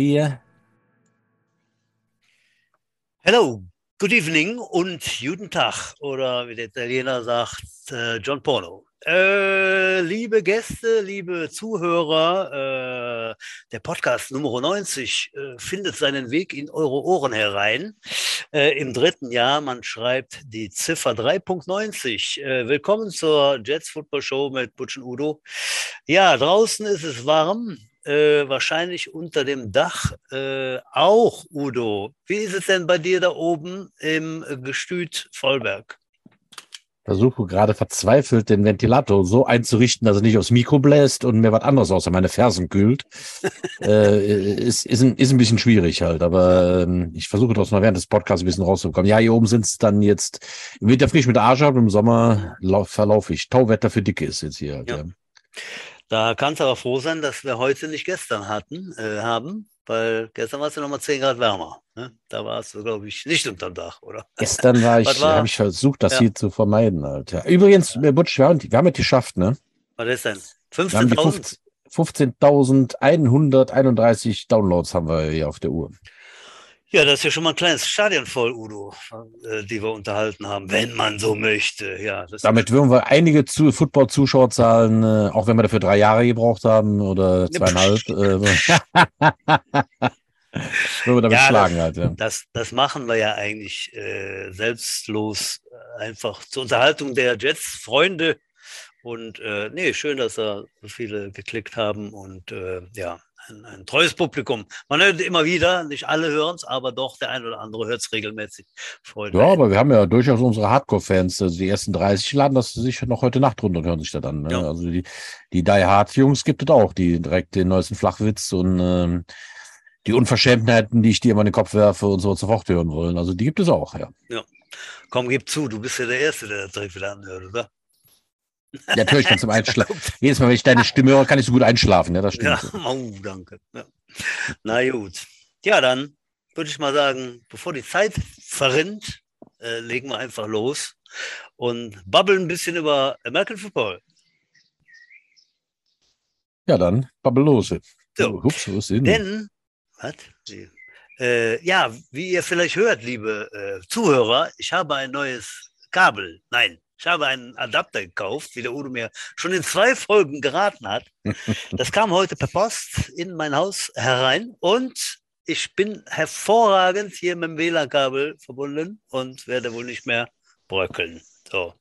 Vier. Hello, good evening und guten Tag. Oder wie der Italiener sagt, äh, John Porno. Äh, liebe Gäste, liebe Zuhörer, äh, der Podcast Nummer 90 äh, findet seinen Weg in eure Ohren herein. Äh, Im dritten Jahr, man schreibt die Ziffer 3.90. Äh, willkommen zur Jets Football Show mit Butchen Udo. Ja, draußen ist es warm. Äh, wahrscheinlich unter dem Dach auch, Udo. Wie ist es denn bei dir da oben im Gestüt Vollberg? versuche gerade verzweifelt, den Ventilator so einzurichten, dass er nicht aufs Mikro bläst und mir was anderes außer meine Fersen kühlt. äh, ist, ist, ein, ist ein bisschen schwierig halt, aber ähm, ich versuche das mal während des Podcasts ein bisschen rauszukommen. Ja, hier oben sind es dann jetzt im Winter frisch mit Arsch ab, im Sommer verlaufe ich. Tauwetter für Dicke ist jetzt hier. Halt, ja. ja. Da kannst du aber froh sein, dass wir heute nicht gestern hatten, äh, haben, weil gestern war es ja nochmal 10 Grad wärmer. Ne? Da warst du, glaube ich, nicht unterm Dach, oder? Gestern war ich, habe ich versucht, das ja. hier zu vermeiden. Alter. Übrigens, ja. Butch, wir haben, wir haben es geschafft, ne? Was ist denn? 15.000? 15.131 Downloads haben wir hier auf der Uhr. Ja, das ist ja schon mal ein kleines Stadion voll, Udo, äh, die wir unterhalten haben, wenn man so möchte. Ja, Damit würden wir einige zu Football-Zuschauerzahlen, äh, auch wenn wir dafür drei Jahre gebraucht haben oder zweieinhalb. äh, würden wir damit ja, schlagen das, halt. Ja. Das, das machen wir ja eigentlich äh, selbstlos, einfach zur Unterhaltung der Jets-Freunde. Und äh, nee, schön, dass da so viele geklickt haben und äh, ja, ein, ein, treues Publikum. Man hört immer wieder, nicht alle hören es, aber doch der ein oder andere hört es regelmäßig. Freut ja, aber wir haben ja durchaus unsere Hardcore-Fans. Also die ersten 30 laden das sich noch heute Nacht runter und hören sich da dann. Ne? Ja. Also die, die Die Hard-Jungs gibt es auch, die direkt den neuesten Flachwitz und ähm, die Unverschämtheiten, die ich dir immer in den Kopf werfe und so sofort hören wollen. Also die gibt es auch, ja. Ja. Komm, gib zu, du bist ja der Erste, der das direkt wieder anhört, oder? Ja, natürlich kann zum Einschlafen. Jedes Mal, wenn ich deine Stimme höre, kann ich so gut einschlafen. Ja, das stimmt. Ja, oh, danke. Ja. Na gut. Ja, dann würde ich mal sagen, bevor die Zeit verrinnt, äh, legen wir einfach los und babbeln ein bisschen über American Football. Ja, dann babbel los. So. Ups, was ist denn? was? Äh, ja, wie ihr vielleicht hört, liebe äh, Zuhörer, ich habe ein neues Kabel. Nein, ich habe einen Adapter gekauft, wie der Udo mir schon in zwei Folgen geraten hat. Das kam heute per Post in mein Haus herein und ich bin hervorragend hier mit dem WLAN-Kabel verbunden und werde wohl nicht mehr bröckeln. So.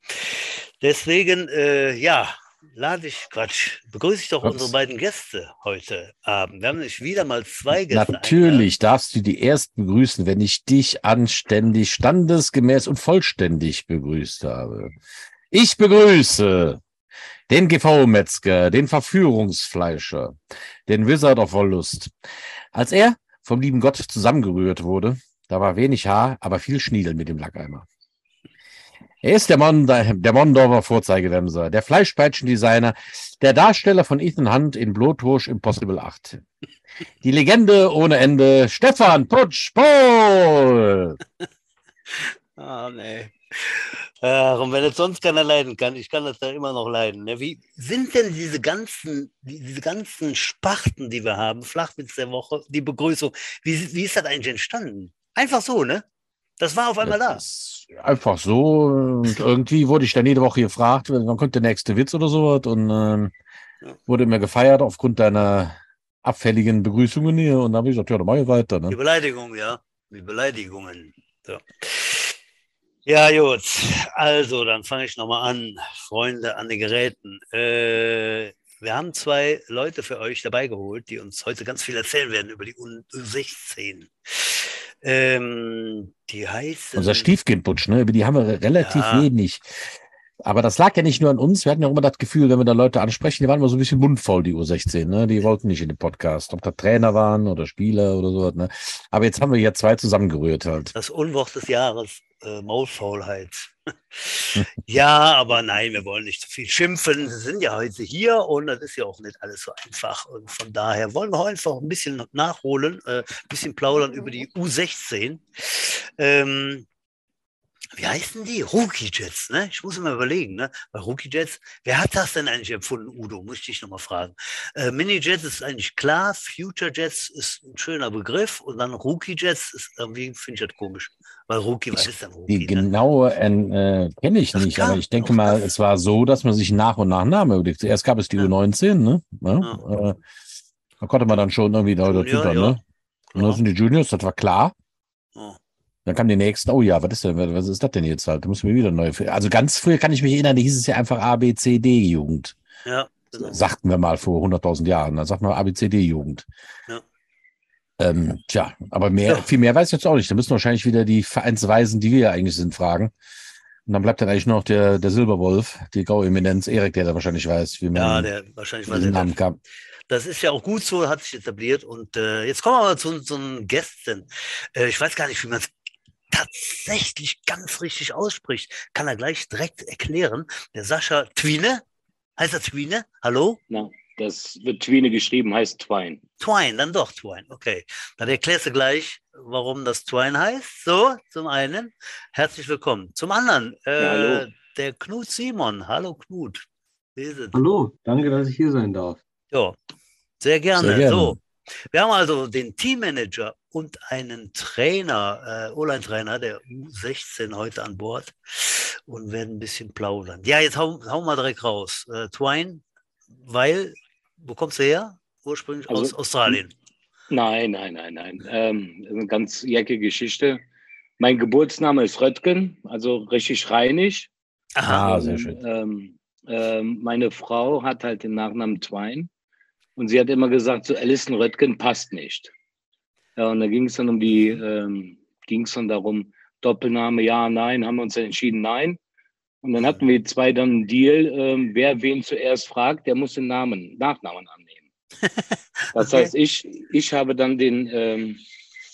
Deswegen, äh, ja, lade ich, Quatsch, begrüße ich doch Was? unsere beiden Gäste heute Abend. Wir haben nämlich wieder mal zwei Gäste. Natürlich darfst du die ersten begrüßen, wenn ich dich anständig, standesgemäß und vollständig begrüßt habe. Ich begrüße den GV-Metzger, den Verführungsfleischer, den Wizard of Wollust. Als er vom lieben Gott zusammengerührt wurde, da war wenig Haar, aber viel Schniedel mit dem Lackeimer. Er ist der, Mon der Mondorfer Vorzeigewemser, der Fleischpeitschendesigner, der Darsteller von Ethan Hunt in Blutwurst Impossible 8. Die Legende ohne Ende, Stefan Putsch Paul. Ah, nee. Ach, und wenn es sonst keiner leiden kann, ich kann das ja immer noch leiden. Ne? Wie sind denn diese ganzen, diese ganzen Sparten, die wir haben, Flachwitz der Woche, die Begrüßung, wie, wie ist das eigentlich entstanden? Einfach so, ne? Das war auf einmal da. Einfach so. Und irgendwie wurde ich dann jede Woche gefragt, wann kommt der nächste Witz oder sowas. Und ähm, wurde mir gefeiert aufgrund deiner abfälligen Begrüßungen hier. Und dann habe ich gesagt, ja, dann mache ich weiter. Ne? Die Beleidigung, ja. Die Beleidigungen. So. Ja, gut. Also, dann fange ich nochmal an. Freunde an den Geräten. Äh, wir haben zwei Leute für euch dabei geholt, die uns heute ganz viel erzählen werden über die U16. Ähm, die heißen. Unser Stiefkindbutsch, ne? Über die haben wir relativ ja. wenig. Aber das lag ja nicht nur an uns. Wir hatten ja auch immer das Gefühl, wenn wir da Leute ansprechen, die waren immer so ein bisschen mundfaul, die U16, ne? Die wollten nicht in den Podcast. Ob da Trainer waren oder Spieler oder so, ne? Aber jetzt haben wir hier zwei zusammengerührt halt. Das Unwort des Jahres äh, Maulfaulheit. ja, aber nein, wir wollen nicht zu viel schimpfen. Sie sind ja heute hier und das ist ja auch nicht alles so einfach. Und von daher wollen wir einfach ein bisschen nachholen, äh, ein bisschen plaudern über die U16. Ähm, wie heißen die? Rookie Jets, ne? Ich muss immer überlegen, ne? Bei Rookie Jets, wer hat das denn eigentlich erfunden, Udo? Muss ich dich nochmal fragen. Äh, Mini Jets ist eigentlich klar, Future Jets ist ein schöner Begriff und dann Rookie Jets ist irgendwie, finde ich das komisch. Weil Rookie, was ist denn Rookie? Die genaue äh, kenne ich Das nicht, aber ich denke mal, das. es war so, dass man sich nach und nach Namen überlegt. Zuerst gab es die Ja. U19, ne? Ja. Ja. Äh, da konnte man dann schon irgendwie da dazu, ja. ne? Und dann sind die Juniors, das war klar. Dann kam die nächsten, oh ja, was ist denn, was ist das denn jetzt halt? Da müssen wir wieder neu. Also ganz früher kann ich mich erinnern, da hieß es ja einfach ABCD-Jugend. Ja, genau. Sagten wir mal vor 100.000 Jahren. Da sagt man ABCD-Jugend. Ja. Ähm, tja, aber mehr, Ja. viel mehr weiß ich jetzt auch nicht. Da müssen wahrscheinlich wieder die Vereinsweisen, die wir ja eigentlich sind, fragen. Und dann bleibt dann eigentlich noch der, der Silberwolf, die Graueminenz, Erik, der da wahrscheinlich weiß, wie man Ja, der wahrscheinlich diesem der Namen kam. Das ist ja auch gut so, hat sich etabliert. Und äh, jetzt kommen wir mal zu einem Gästen. Äh, ich weiß gar nicht, wie man es tatsächlich ganz richtig ausspricht. Kann er gleich direkt erklären. Der Sascha Twine. Heißt er Twine? Hallo? Na, das wird Twine geschrieben, heißt Twine. Twine, dann doch Twine. Okay. Dann erklärst du gleich, warum das Twine heißt. So, zum einen. Herzlich willkommen. Zum anderen, äh, Ja, hallo. der Knut Simon. Hallo Knut. Wie ist es? Hallo, danke, dass ich hier sein darf. Ja, sehr gerne. Sehr gerne. So, wir haben also den Teammanager und einen Trainer, äh, O-Line-Trainer, der U16 heute an Bord und werden ein bisschen plaudern. Ja, jetzt hau, hau mal direkt raus. Äh, Twine, weil, wo kommst du her? Ursprünglich Also, aus Australien. Nein, nein, nein, nein. Ähm, das ist eine ganz jecke Geschichte. Mein Geburtsname ist Röttgen, also richtig rheinisch. Aha. Ah, sehr schön. Ähm, ähm, meine Frau hat halt den Nachnamen Twine und sie hat immer gesagt, so Alison Röttgen passt nicht. Ja, und da ging es dann um die, ähm, ging es dann darum, Doppelname, ja, nein, haben wir uns dann entschieden, nein. Und dann hatten wir zwei dann einen Deal, ähm, wer wen zuerst fragt, der muss den Namen, Nachnamen annehmen. Das Okay. heißt, ich, ich habe dann den ähm,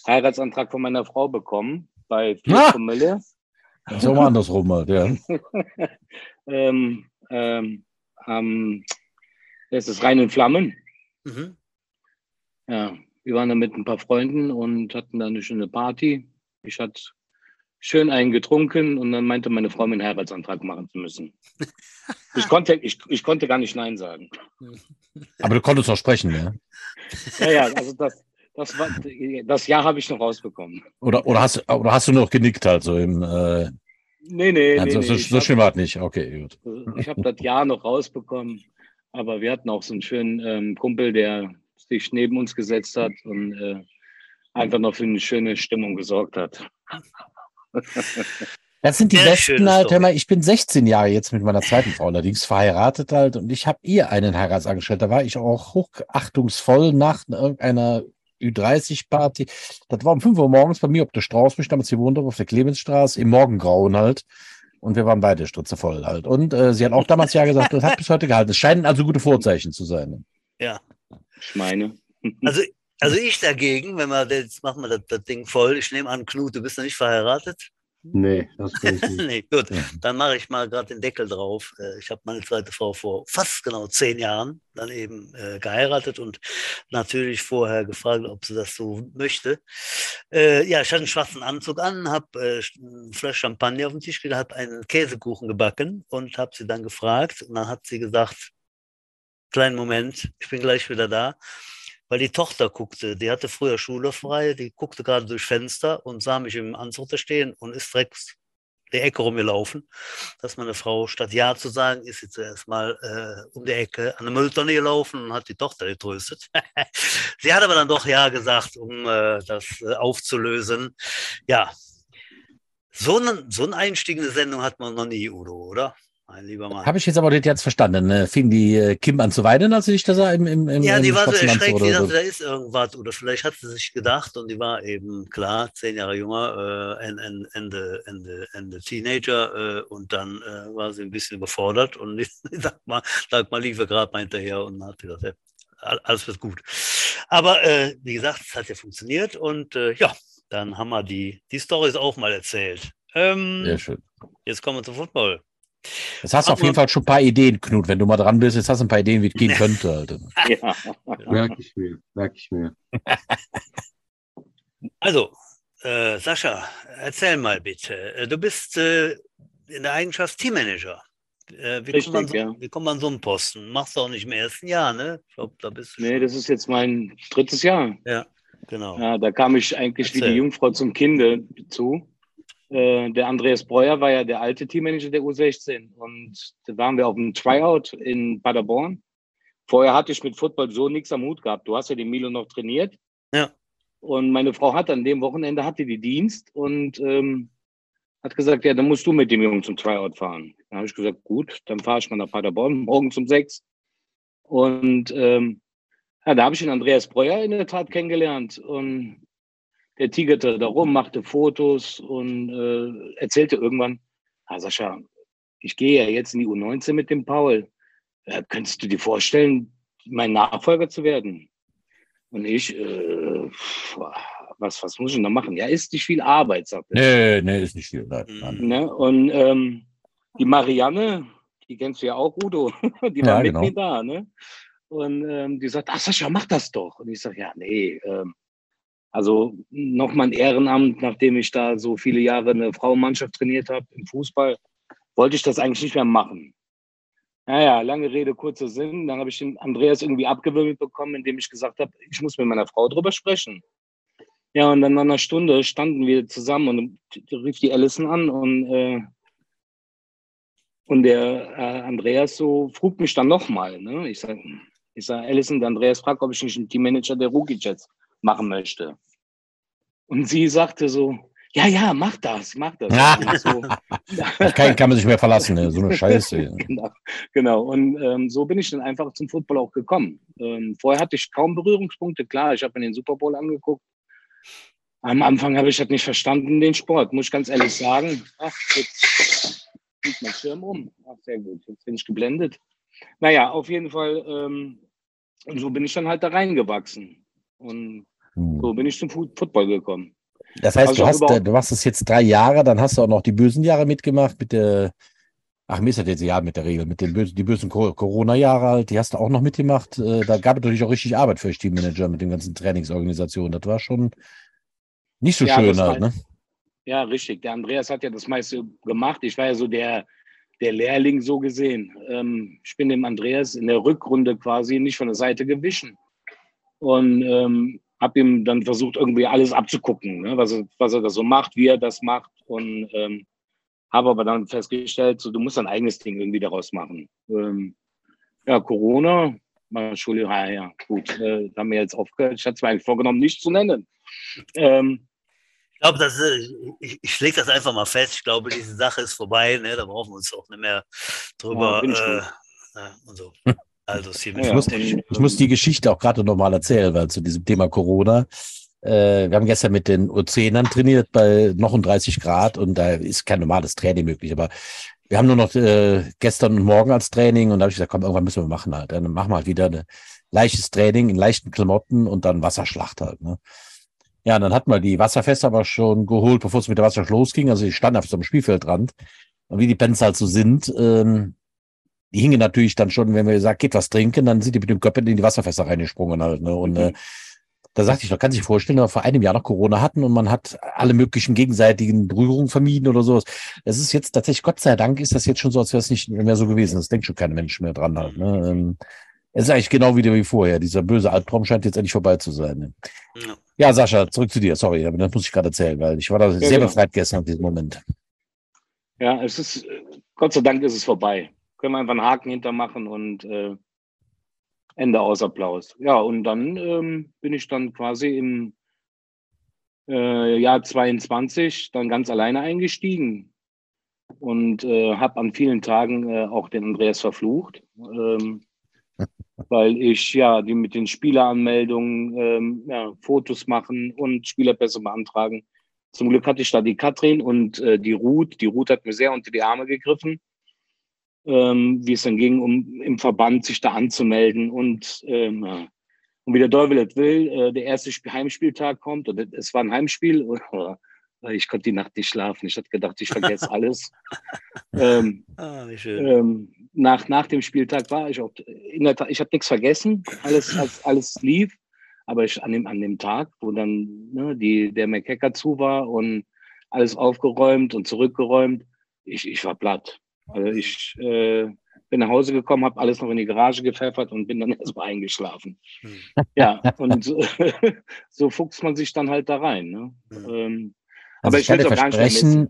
Heiratsantrag von meiner Frau bekommen bei 4 Ah! Promille. Das ist auch mal andersrum halt, ja. ähm, ähm, das ist rein in Flammen. Mhm. Ja, wir waren da mit ein paar Freunden und hatten da eine schöne Party. Ich hatte schön einen getrunken und dann meinte meine Frau, mir einen Heiratsantrag machen zu müssen. Ich konnte, ich, ich konnte gar nicht Nein sagen. Aber du konntest auch sprechen, ja. Ja, ja, also das, das, war, das Jahr habe ich noch rausbekommen. Oder, oder, hast, oder hast du noch genickt halt so im, äh, Nee, nee, also, nee, so, nee. so schlimm war es nicht. Okay, gut. Ich, ich habe das Jahr noch rausbekommen, aber wir hatten auch so einen schönen ähm, Kumpel, der sich neben uns gesetzt hat und äh, einfach noch für eine schöne Stimmung gesorgt hat. Das sind die Sehr besten halt. Hör mal, ich bin 16 Jahre jetzt mit meiner zweiten Frau allerdings verheiratet halt und ich habe ihr einen Heiratsangestellt. Da war ich auch hochachtungsvoll nach irgendeiner Ü30-Party. Das war um 5 Uhr morgens bei mir auf der Straße, mich damals hier wohnte, auf der Clemensstraße, im Morgengrauen halt. Und wir waren beide stritze voll halt. Und äh, sie hat auch damals ja gesagt, das hat bis heute gehalten. Es scheinen also gute Vorzeichen zu sein. Ja. Ich meine, Also, also ich dagegen, wenn wir, jetzt machen wir das, das Ding voll. Ich nehme an, Knut, du bist noch nicht verheiratet? Nee, das bin ich nicht. nee, gut. Dann mache ich mal gerade den Deckel drauf. Äh, Ich habe meine zweite Frau vor fast genau zehn Jahren dann eben äh, geheiratet und natürlich vorher gefragt, ob sie das so möchte. Äh, ja, ich hatte einen schwarzen Anzug an, habe äh, eine Flasche Champagner auf den Tisch gelegt, habe einen Käsekuchen gebacken und habe sie dann gefragt. Und dann hat sie gesagt, kleinen Moment, ich bin gleich wieder da. Weil die Tochter guckte, die hatte früher Schule frei, die guckte gerade durchs Fenster und sah mich im Anzug da stehen und ist direkt die Ecke rumgelaufen, dass meine Frau statt Ja zu sagen, ist sie zuerst mal äh, um die Ecke an der Mülltonne gelaufen und hat die Tochter getröstet. sie hat aber dann doch Ja gesagt, um äh, das äh, aufzulösen. Ja, so, ein, so ein Einstieg in eine Sendung hat man noch nie, Udo, oder? Mein lieber Mann. Habe ich jetzt aber nicht jetzt verstanden. Ne? Fing die äh, Kim an zu weinen, als sie dich da sah im, im, im Ja, im die war so erschreckt, die dachte, so? da ist irgendwas. Oder vielleicht hat sie sich gedacht und die war eben, klar, zehn Jahre jünger, äh, en- en- Ende, Ende, Ende Teenager. Äh, und dann äh, war sie ein bisschen überfordert und ich sag mal, sag mal, lief er gerade mal hinterher und hat gesagt, ja, all- alles wird gut. Aber äh, wie gesagt, es hat ja funktioniert und äh, ja, dann haben wir die, die Storys auch mal erzählt. Ähm, Sehr schön. jetzt kommen wir zum Football. Jetzt hast du auf jeden Fall schon ein paar Ideen, Knut. Wenn du mal dran bist, jetzt hast du ein paar Ideen, wie es gehen Ja. könnte. Halt. ja. Merke ich mir, merke ich mir. Also, Äh, Sascha, erzähl mal bitte. Äh, du bist äh, in der Eigenschaft Teammanager. Äh, wie, Richtig, kommt man so, ja. wie kommt man so einen Posten? Machst du auch nicht im ersten Jahr, ne? Ich glaube, da bist du Nee, schon. das ist jetzt mein drittes Jahr. Genau. Ja, da kam ich eigentlich wie Erzähl. die Jungfrau zum Kinde zu. Äh, der Andreas Breuer war ja der alte Teammanager der U16 und da waren wir auf einem Tryout in Paderborn. Vorher hatte ich mit Football so nichts am Hut gehabt. Du hast ja den Milo noch trainiert. Ja. Und meine Frau hat an dem Wochenende hatte die Dienst und ähm, hat gesagt, ja, dann musst du mit dem Jungen zum Tryout fahren. Dann habe ich gesagt, gut, dann fahre ich mal nach Paderborn, morgens um sechs. Und ähm, ja, da habe ich den Andreas Breuer in der Tat kennengelernt. Und der tigerte da rum, machte Fotos und äh, erzählte irgendwann, ah, Sascha, ich gehe ja jetzt in die U19 mit dem Paul. Äh, könntest du dir vorstellen, mein Nachfolger zu werden? Und ich, äh, was, was muss ich denn da machen? Ja, ist nicht viel Arbeit, sagt er. Nee, nee, ist nicht viel. Nein. Mhm. Ne? Und ähm, die Marianne, die kennst du ja auch, Udo, die war Ja, mit genau. mir da. Ne? Und ähm, die sagt, ach Sascha, mach das doch. Und ich sage, ja, nee. Ähm, also nochmal ein Ehrenamt, nachdem ich da so viele Jahre eine Frauenmannschaft trainiert habe im Fußball, wollte ich das eigentlich nicht mehr machen. Naja, lange Rede, kurzer Sinn. Dann habe ich den Andreas irgendwie abgewirbelt bekommen, indem ich gesagt habe, ich muss mit meiner Frau drüber sprechen. Ja, und dann nach einer Stunde standen wir zusammen und rief die Allison an und, äh, und der äh, Andreas so frug mich dann nochmal. Ne? Ich sage, ich sag, Allison, der Andreas fragt, ob ich nicht einen Teammanager der Rookie Jets machen möchte. Und sie sagte so, ja, ja, mach das, mach das. Ja. So, keinen kann man sich mehr verlassen. Ne? So eine Scheiße. genau, genau. Und ähm, so bin ich dann einfach zum Football auch gekommen. Ähm, vorher hatte ich kaum Berührungspunkte. Klar, ich habe mir den Super Bowl angeguckt. Am Anfang habe ich das nicht verstanden, den Sport, muss ich ganz ehrlich sagen. Ach, jetzt fliegt mein Schirm um. Ach, sehr gut, jetzt bin ich geblendet. Naja, auf jeden Fall, ähm, und so bin ich dann halt da reingewachsen. Und Hm. so bin ich zum Football gekommen. Das heißt, du, hast, du machst es jetzt drei Jahre, dann hast du auch noch die bösen Jahre mitgemacht mit der, ach, mir ist das jetzt ja mit der Regel, mit den bösen, die bösen Co- Corona-Jahre halt, die hast du auch noch mitgemacht. Äh, Da gab es natürlich auch richtig Arbeit für euch Teammanager mit den ganzen Trainingsorganisationen. Das war schon nicht so Ja, schön halt, ne? Ja, richtig. Der Andreas hat ja das meiste gemacht. Ich war ja so der, der Lehrling so gesehen. Ähm, ich bin dem Andreas in der Rückrunde quasi nicht von der Seite gewichen. Und ähm, habe ihm dann versucht, irgendwie alles abzugucken, ne? was, er, was er da so macht, wie er das macht. Und ähm, habe aber dann festgestellt, so, du musst dein eigenes Ding irgendwie daraus machen. Ähm, ja, Corona, Entschuldigung, ja, ja, gut, äh, da haben wir jetzt aufgehört. Ich hatte es mir eigentlich vorgenommen, nicht zu nennen. Ähm, Ich glaube, das ist, ich, ich lege das einfach mal fest. Ich glaube, diese Sache ist vorbei. Ne? Da brauchen wir uns auch nicht mehr drüber. Ja, bin ich äh, gut. ja, und so. Also, Ja, muss- Ich muss die Geschichte auch gerade nochmal erzählen, weil zu diesem Thema Corona. Äh, wir haben gestern mit den U10ern trainiert bei noch um 30 Grad und da ist kein normales Training möglich. Aber wir haben nur noch äh, gestern und morgen als Training und da habe ich gesagt, komm, irgendwann müssen wir machen halt. Dann machen wir halt wieder ein leichtes Training in leichten Klamotten und dann Wasserschlacht halt. Ne? Ja, und dann hatten wir die Wasserfeste aber schon geholt, bevor es mit der Wasserschlacht losging. Also ich stand auf so einem Spielfeldrand. Und wie die Bands halt so sind, ähm, die hingen natürlich dann schon, wenn wir gesagt, geht was trinken, dann sind die mit dem Köpfen in die Wasserfässer reingesprungen halt. Ne? Und äh, da sagte ich, man kann sich vorstellen, dass wir vor einem Jahr noch Corona hatten und man hat alle möglichen gegenseitigen Berührungen vermieden oder sowas. Es ist jetzt tatsächlich, Gott sei Dank, ist das jetzt schon so, als wäre es nicht mehr so gewesen. Das denkt schon kein Mensch mehr dran halt. Ne? Ähm, es ist eigentlich genau wieder wie vorher. Dieser böse Albtraum scheint jetzt endlich vorbei zu sein. Ne? Ja. Ja, Sascha, zurück zu dir. Sorry, aber das muss ich gerade erzählen, weil ich war da sehr genau. befreit gestern auf diesem Moment. Ja, es ist, Gott sei Dank ist es vorbei. Können wir einfach einen Haken hintermachen und äh, Ende aus Applaus. Ja, und dann ähm, bin ich dann quasi im äh, Jahr 22 dann ganz alleine eingestiegen und äh, habe an vielen Tagen äh, auch den Andreas verflucht, ähm, weil ich ja die mit den Spieleranmeldungen ähm, ja, Fotos machen und Spielerpässe beantragen. Zum Glück hatte ich da die Katrin und äh, die Ruth. Die Ruth hat mir sehr unter die Arme gegriffen, ähm, wie es dann ging, um im Verband sich da anzumelden. Und, ähm, und wie der Teufel das will, äh, der erste Sp Heimspieltag kommt, und es war ein Heimspiel, und, ich konnte die Nacht nicht schlafen. Ich hatte gedacht, ich vergesse alles. ähm, Ah, wie schön. ähm, nach, nach dem Spieltag war ich auch in der Tat, ich habe nichts vergessen, alles, alles, alles lief. Aber ich, an, dem, an dem Tag, wo dann ne, die, der McHacker zu war und alles aufgeräumt und zurückgeräumt, ich, ich war platt. Also ich äh, bin nach Hause gekommen, habe alles noch in die Garage gepfeffert und bin dann erstmal eingeschlafen. Hm. Ja, und so, so fuchst man sich dann halt da rein. Ne? Hm. Ähm, Also aber ich ich will auch gar nicht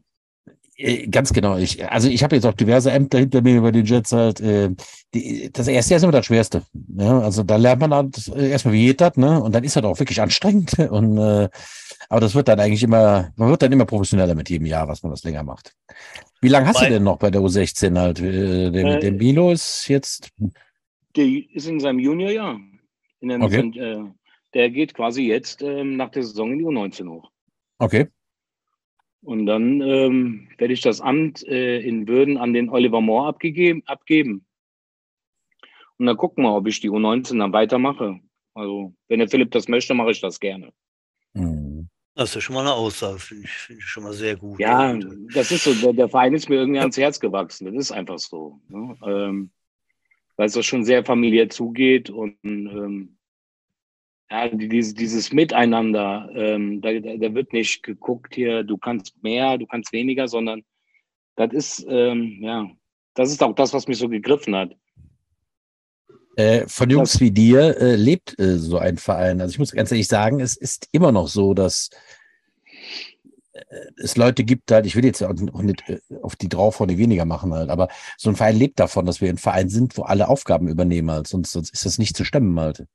äh, ganz genau. Ich, also ich habe jetzt auch diverse Ämter hinter mir bei den Jets halt. Äh, die, das erste Jahr ist immer das Schwerste. Ja, also da lernt man halt äh, erstmal, wie geht das, ne? Und dann ist das auch wirklich anstrengend. Und äh, aber das wird dann eigentlich immer, man wird dann immer professioneller mit jedem Jahr, was man das länger macht. Wie lange hast Wobei- du denn noch bei der U16 halt? Äh, der, Äh, der Milo ist jetzt. Der ist in seinem Juniorjahr. In dem, Okay. äh, der geht quasi jetzt ähm, nach der Saison in die U19 hoch. Okay. Und dann ähm, werde ich das Amt äh, in Würden an den Oliver Moore abgegeben, abgeben. Und dann gucken wir, ob ich die U19 dann weitermache. Also, wenn der Philipp das möchte, mache ich das gerne. Das ist ja schon mal eine Aussage, finde ich, finde ich schon mal sehr gut. Ja, Und, das ist so, der, der Verein ist mir irgendwie ans Herz gewachsen. Das ist einfach so. Ne? Ähm, weil es doch schon sehr familiär zugeht und ähm, ja, die- dieses, dieses Miteinander, ähm, da, da, da wird nicht geguckt hier, du kannst mehr, du kannst weniger, sondern das ist, ähm, ja, das ist auch das, was mich so gegriffen hat. Äh, von Jungs wie dir äh, lebt äh, so ein Verein. Also ich muss ganz ehrlich sagen, es ist immer noch so, dass äh, es Leute gibt halt, ich will jetzt auch nicht äh, auf die draufhauen, die weniger machen halt, aber so ein Verein lebt davon, dass wir ein Verein sind, wo alle Aufgaben übernehmen halt, sonst, sonst ist das nicht zu stemmen halt.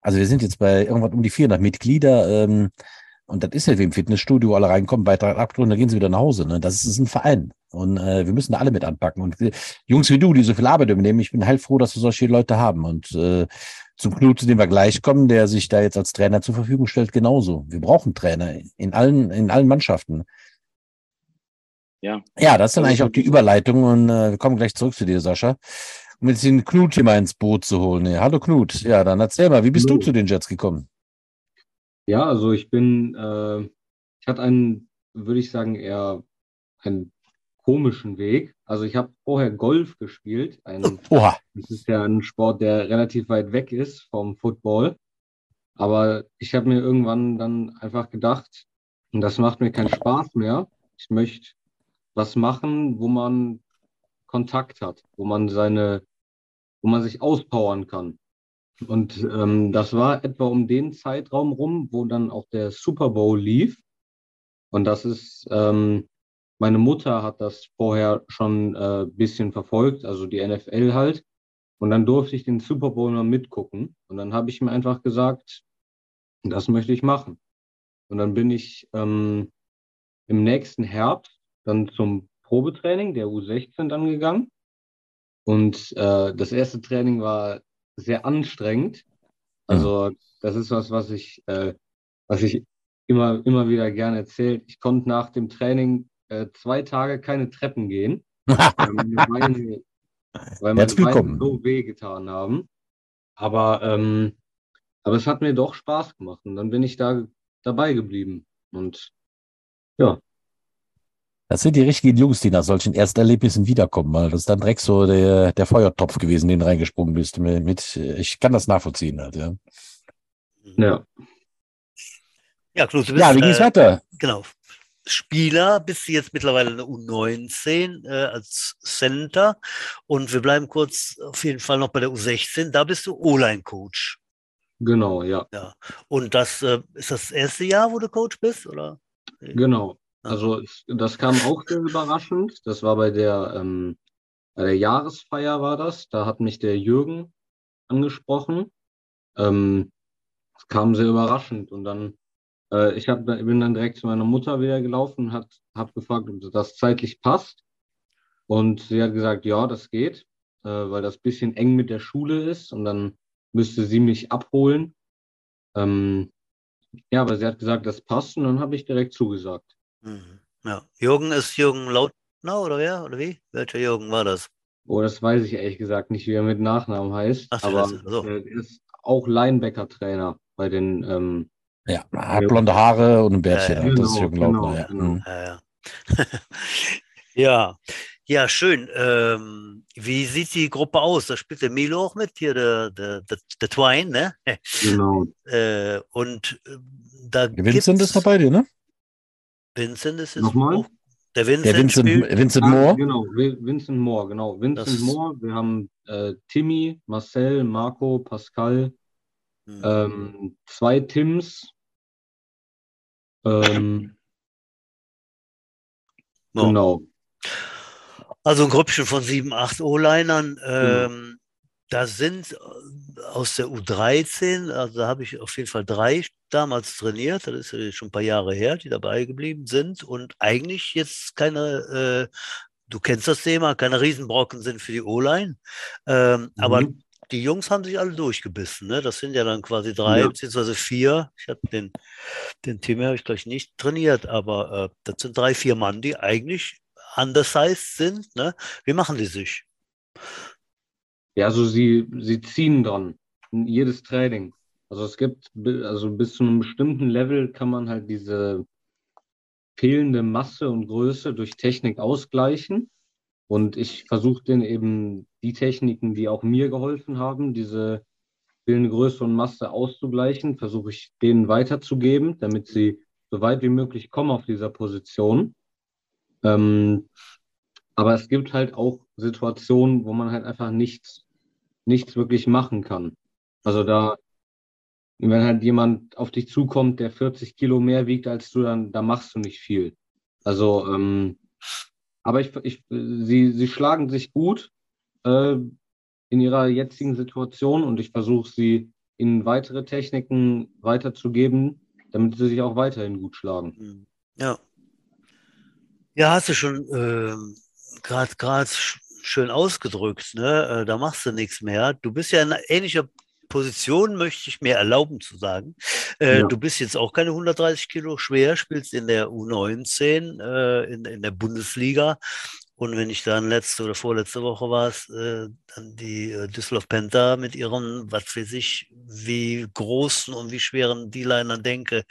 Also wir sind jetzt bei irgendwas um die 400 Mitglieder ähm, und das ist ja wie im Fitnessstudio, alle reinkommen, Beitrag abdrücken, dann gehen sie wieder nach Hause. Ne? Das ist ein Verein und äh, wir müssen da alle mit anpacken und äh, Jungs wie du, die so viel Arbeit übernehmen, ich bin heilfroh, dass wir solche Leute haben. Und äh, zum Knut, zu dem wir gleich kommen, der sich da jetzt als Trainer zur Verfügung stellt, genauso. Wir brauchen Trainer in allen, in allen Mannschaften. Ja. Ja, das ist dann eigentlich auch die Überleitung und äh, wir kommen gleich zurück zu dir, Sascha. Um jetzt den Knut hier mal ins Boot zu holen. Ja, hallo Knut. Ja, dann erzähl mal, wie bist Hallo. du zu den Jets gekommen? Ja, also ich bin, äh, ich hatte einen, würde ich sagen, eher einen komischen Weg. Also ich habe vorher Golf gespielt. Ein, Oha. das ist ja ein Sport, der relativ weit weg ist vom Football. Aber ich habe mir irgendwann dann einfach gedacht, und das macht mir keinen Spaß mehr. Ich möchte was machen, wo man Kontakt hat, wo man seine, wo man sich auspowern kann. Und ähm, das war etwa um den Zeitraum rum, wo dann auch der Super Bowl lief. Und das ist, ähm, meine Mutter hat das vorher schon äh, bisschen verfolgt, also die NFL halt. Und dann durfte ich den Super Bowl mal mitgucken. Und dann habe ich mir einfach gesagt, das möchte ich machen. Und dann bin ich ähm, im nächsten Herbst dann zum Probetraining der U16 dann gegangen. Und äh, das erste Training war sehr anstrengend. Also das ist was, was ich, äh, was ich immer, immer wieder gerne erzählt. Ich konnte nach dem Training äh, zwei Tage keine Treppen gehen, weil meine Beine, weil meine Beine so wehgetan haben. Aber, ähm, aber es hat mir doch Spaß gemacht und dann bin ich da dabei geblieben. Und ja, Das sind die richtigen Jungs, die nach solchen Ersterlebnissen wiederkommen, weil das ist dann direkt so der, der Feuertopf gewesen, den du reingesprungen bist. Mit, mit, ich kann das nachvollziehen halt, ja. ja. Ja, bist, Ja, wie geht's äh, weiter? genau. Spieler bist du jetzt mittlerweile eine U19 äh, als Center und wir bleiben kurz auf jeden Fall noch bei der U16. Da bist du O-Line-Coach. Genau, ja, Und das äh, ist das erste Jahr, wo du Coach bist, oder? genau. Ja. Also es- das kam auch sehr überraschend. Das war bei der, ähm, bei der Jahresfeier war das. Da hat mich der Jürgen angesprochen. Ähm, es kam sehr überraschend und dann äh, ich hab, bin dann direkt zu meiner Mutter wieder gelaufen und hat, hab gefragt, ob das zeitlich passt. Und sie hat gesagt, ja, das geht, äh, weil das bisschen eng mit der Schule ist und dann müsste sie mich abholen. Ähm, ja, aber sie hat gesagt, das passt und dann habe ich direkt zugesagt. Mhm. Ja. Jürgen ist Jürgen Lautner oder wer? Oder wie? Welcher Jürgen war das? Oh, das weiß ich ehrlich gesagt nicht, wie er mit Nachnamen heißt. Ach aber so. er ist auch Linebacker-Trainer bei den, ähm, Ja, hat blonde Haare und ein Bärtchen. Ja, ja. das ist Genau, Jürgen Lautner, genau, ja. genau. Mhm. Ja, ja. ja. Ja, schön. Ähm, wie sieht die Gruppe aus? Da spielt der Milo auch mit, hier der, der, der, der Twine, ne? Genau. Äh, und äh, da Vincent gibt's- ist dabei dir, ne? Vincent ist jetzt Nochmal? auch. Der Vincent, Der Vincent, spielt. Vincent Ah, Moore. Genau, Vi- Vincent Moore, genau. Vincent Das- Moore, wir haben äh, Timmy, Marcel, Marco, Pascal, Hm. ähm, zwei Tims. Ähm, Ja. Genau. Also ein Grüppchen von sieben, acht O-Linern. Genau. Ähm, das sind äh, aus der U13, also da habe ich auf jeden Fall drei damals trainiert, das ist schon ein paar Jahre her, die dabei geblieben sind und eigentlich jetzt keine, äh, du kennst das Thema, keine Riesenbrocken sind für die O-Line. Ähm, Aber Mhm. Die Jungs haben sich alle durchgebissen, ne? Das sind ja dann quasi drei Ja. beziehungsweise vier. Ich habe den, den Team habe ich gleich nicht trainiert, aber äh, das sind drei, vier Mann, die eigentlich undersized sind. Ne? Wie machen die sich? Ja, also sie, sie ziehen dran. Jedes Training. Also es gibt, also bis zu einem bestimmten Level kann man halt diese fehlende Masse und Größe durch Technik ausgleichen. Und ich versuche denen eben die Techniken, die auch mir geholfen haben, diese fehlende Größe und Masse auszugleichen, versuche ich denen weiterzugeben, damit sie so weit wie möglich kommen auf dieser Position. Ähm, aber es gibt halt auch Situationen, wo man halt einfach nichts, nichts wirklich machen kann. Also da, wenn halt jemand auf dich zukommt, der 40 Kilo mehr wiegt als du, dann da machst du nicht viel. Also, ähm, aber ich, ich, sie, sie schlagen sich gut äh, in ihrer jetzigen Situation und ich versuche sie ihnen weitere Techniken weiterzugeben, damit sie sich auch weiterhin gut schlagen. Hm. Ja. Ja, hast du schon ähm, gerade gerade sch schön ausgedrückt, ne? Äh, da machst du nichts mehr. Du bist ja in ähnlicher Position, möchte ich mir erlauben zu sagen. Äh, Ja. Du bist jetzt auch keine 130 Kilo schwer, spielst in der U19 äh, in, in der Bundesliga. Und wenn ich dann letzte oder vorletzte Woche war es, äh, dann die äh, Düsseldorf Panther mit ihren, was weiß ich, wie großen und wie schweren D-Linern denke,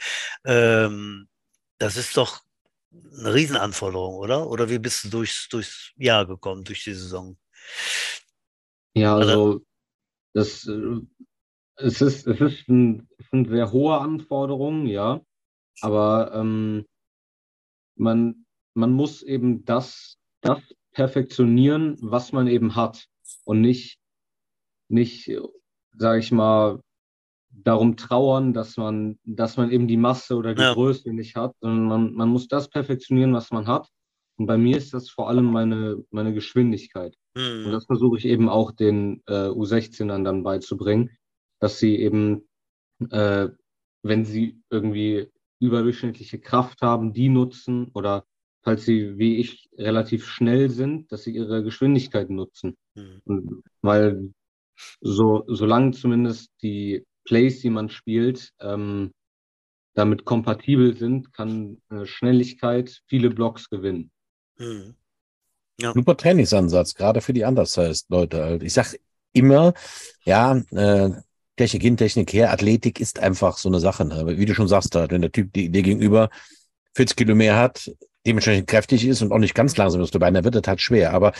ähm, das ist doch eine Riesenanforderung, oder? Oder wie bist du durchs, durchs Jahr gekommen, durch die Saison? Ja, also das, äh, es ist, es ist ein, sind sehr hohe Anforderungen, ja, aber ähm, man, man muss eben das, das perfektionieren, was man eben hat und nicht, nicht, sage ich mal, darum trauern, dass man, dass man eben die Masse oder die Ja. Größe nicht hat, sondern man, man muss das perfektionieren, was man hat. Und bei mir ist das vor allem meine, meine Geschwindigkeit. Und Hm. das versuche ich eben auch den äh, U16ern dann beizubringen, dass sie eben, äh, wenn sie irgendwie überdurchschnittliche Kraft haben, die nutzen oder falls sie wie ich relativ schnell sind, dass sie ihre Geschwindigkeit nutzen. Hm. Und weil so, solange zumindest die Plays, die man spielt, ähm, damit kompatibel sind, kann äh, Schnelligkeit viele Blocks gewinnen. Hm. Super Trainingsansatz, gerade für die undersized Leute halt. Ich sag immer, ja, äh, Technik hin, Technik her, Athletik ist einfach so eine Sache. Ne? Aber Wie du schon sagst, halt, wenn der Typ dir gegenüber 40 Kilo mehr hat, dementsprechend kräftig ist und auch nicht ganz langsam ist dabei, dann wird das halt schwer. Aber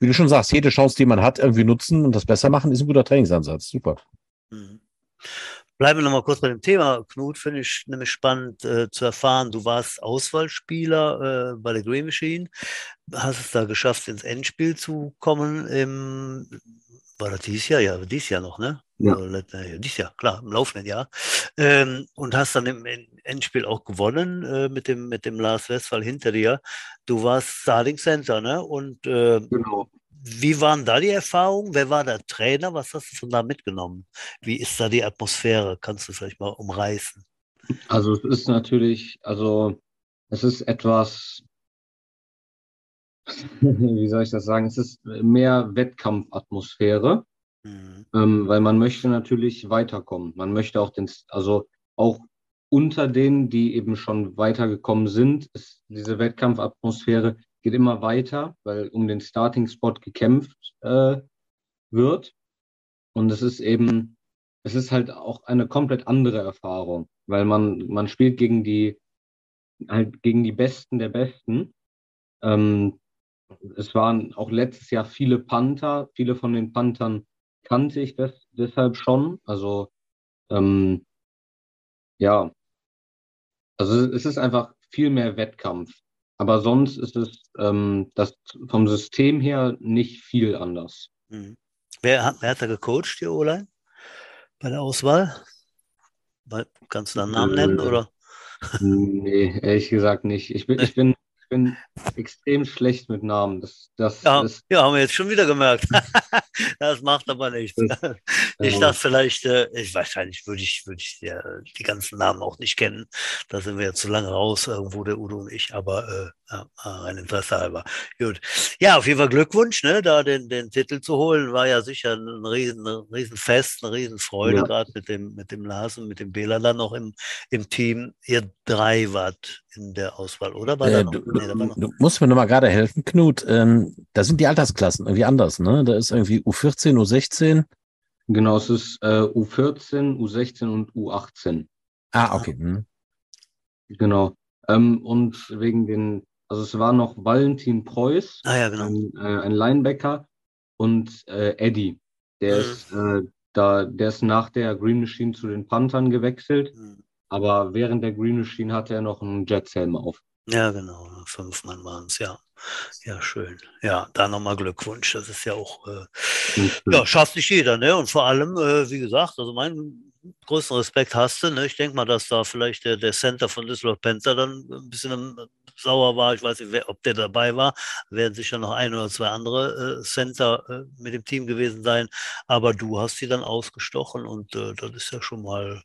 wie du schon sagst, jede Chance, die man hat, irgendwie nutzen und das besser machen, ist ein guter Trainingsansatz. Super. Mhm. Bleiben wir noch mal kurz bei dem Thema. Knut, finde ich nämlich spannend äh, zu erfahren. Du warst Auswahlspieler äh, bei der Green Machine, hast es da geschafft, ins Endspiel zu kommen. Im, war das dieses Jahr? Ja, dieses Jahr noch, ne? Ja. Äh, dieses Jahr, klar, im laufenden Jahr. Ähm, und hast dann im En- Endspiel auch gewonnen äh, mit dem, mit dem Lars Westphal hinter dir. Du warst Starting Center, ne? Und äh, Genau. Wie waren da die Erfahrungen? Wer war der Trainer? Was hast du von da mitgenommen? Wie ist da die Atmosphäre? Kannst du vielleicht mal umreißen? Also es ist natürlich, also es ist etwas, wie soll ich das sagen? Es ist mehr Wettkampfatmosphäre, Mhm. ähm, weil man möchte natürlich weiterkommen. Man möchte auch den, also auch unter denen, die eben schon weitergekommen sind, ist diese Wettkampfatmosphäre geht immer weiter, weil um den Starting-Spot gekämpft äh, wird. Und es ist eben, es ist halt auch eine komplett andere Erfahrung, weil man, man spielt gegen die, halt gegen die Besten der Besten. Ähm, es waren auch letztes Jahr viele Panther. Viele von den Panthern kannte ich des, deshalb schon. Also ähm, ja, also es ist einfach viel mehr Wettkampf. Aber sonst ist es ähm, das vom System her nicht viel anders. Mhm. Wer, hat, wer hat da gecoacht, die O-Line? Bei der Auswahl? Kannst du da einen Namen nennen, Äh, oder? Nee, ehrlich gesagt nicht. Ich bin, ich bin, bin extrem schlecht mit Namen. Das, das Ja, ist, ja, haben wir jetzt schon wieder gemerkt. Das macht aber nichts. Das- Ich ja. dachte vielleicht, äh, ich, wahrscheinlich würde ich, würde ich ja, die ganzen Namen auch nicht kennen. Da sind wir jetzt zu lange raus, irgendwo der Udo und ich, aber äh, ja, rein Interesse halber. Gut. Ja, auf jeden Fall Glückwunsch, ne, da den, den Titel zu holen, war ja sicher ein riesen, ein Riesenfest, eine Riesenfreude, Ja. gerade mit dem, mit dem Lars und mit dem Bela dann noch im, im Team. Ihr drei wart in der Auswahl, oder? War da Äh, noch? du, Nee, da war noch. du musst mir nochmal gerade helfen, Knut. Ähm, da sind die Altersklassen irgendwie anders, ne? Da ist irgendwie U14, U16. genau, es ist äh, U14, U16 und U18. Ah, okay. Hm. Genau. Ähm, und wegen den, also es war noch Valentin Preuß, Ah ja, genau. ein, äh, ein Linebacker, und äh, Eddie. Der Mhm. ist äh, da, der ist nach der Green Machine zu den Panthern gewechselt, Hm. aber während der Green Machine hatte er noch einen Jetshelm auf. Ja, genau. Fünf Mann waren es, ja. Ja, schön. Ja, da nochmal Glückwunsch. Das ist ja auch, äh, ja, schafft nicht jeder, ne? Und vor allem, äh, wie gesagt, also meinen größten Respekt hast du, ne? Ich denke mal, dass da vielleicht der, der Center von Düsseldorf Panther dann ein bisschen sauer war. Ich weiß nicht, wer, ob der dabei war. Werden sicher noch ein oder zwei andere äh, Center äh, mit dem Team gewesen sein. Aber du hast sie dann ausgestochen und äh, das ist ja schon mal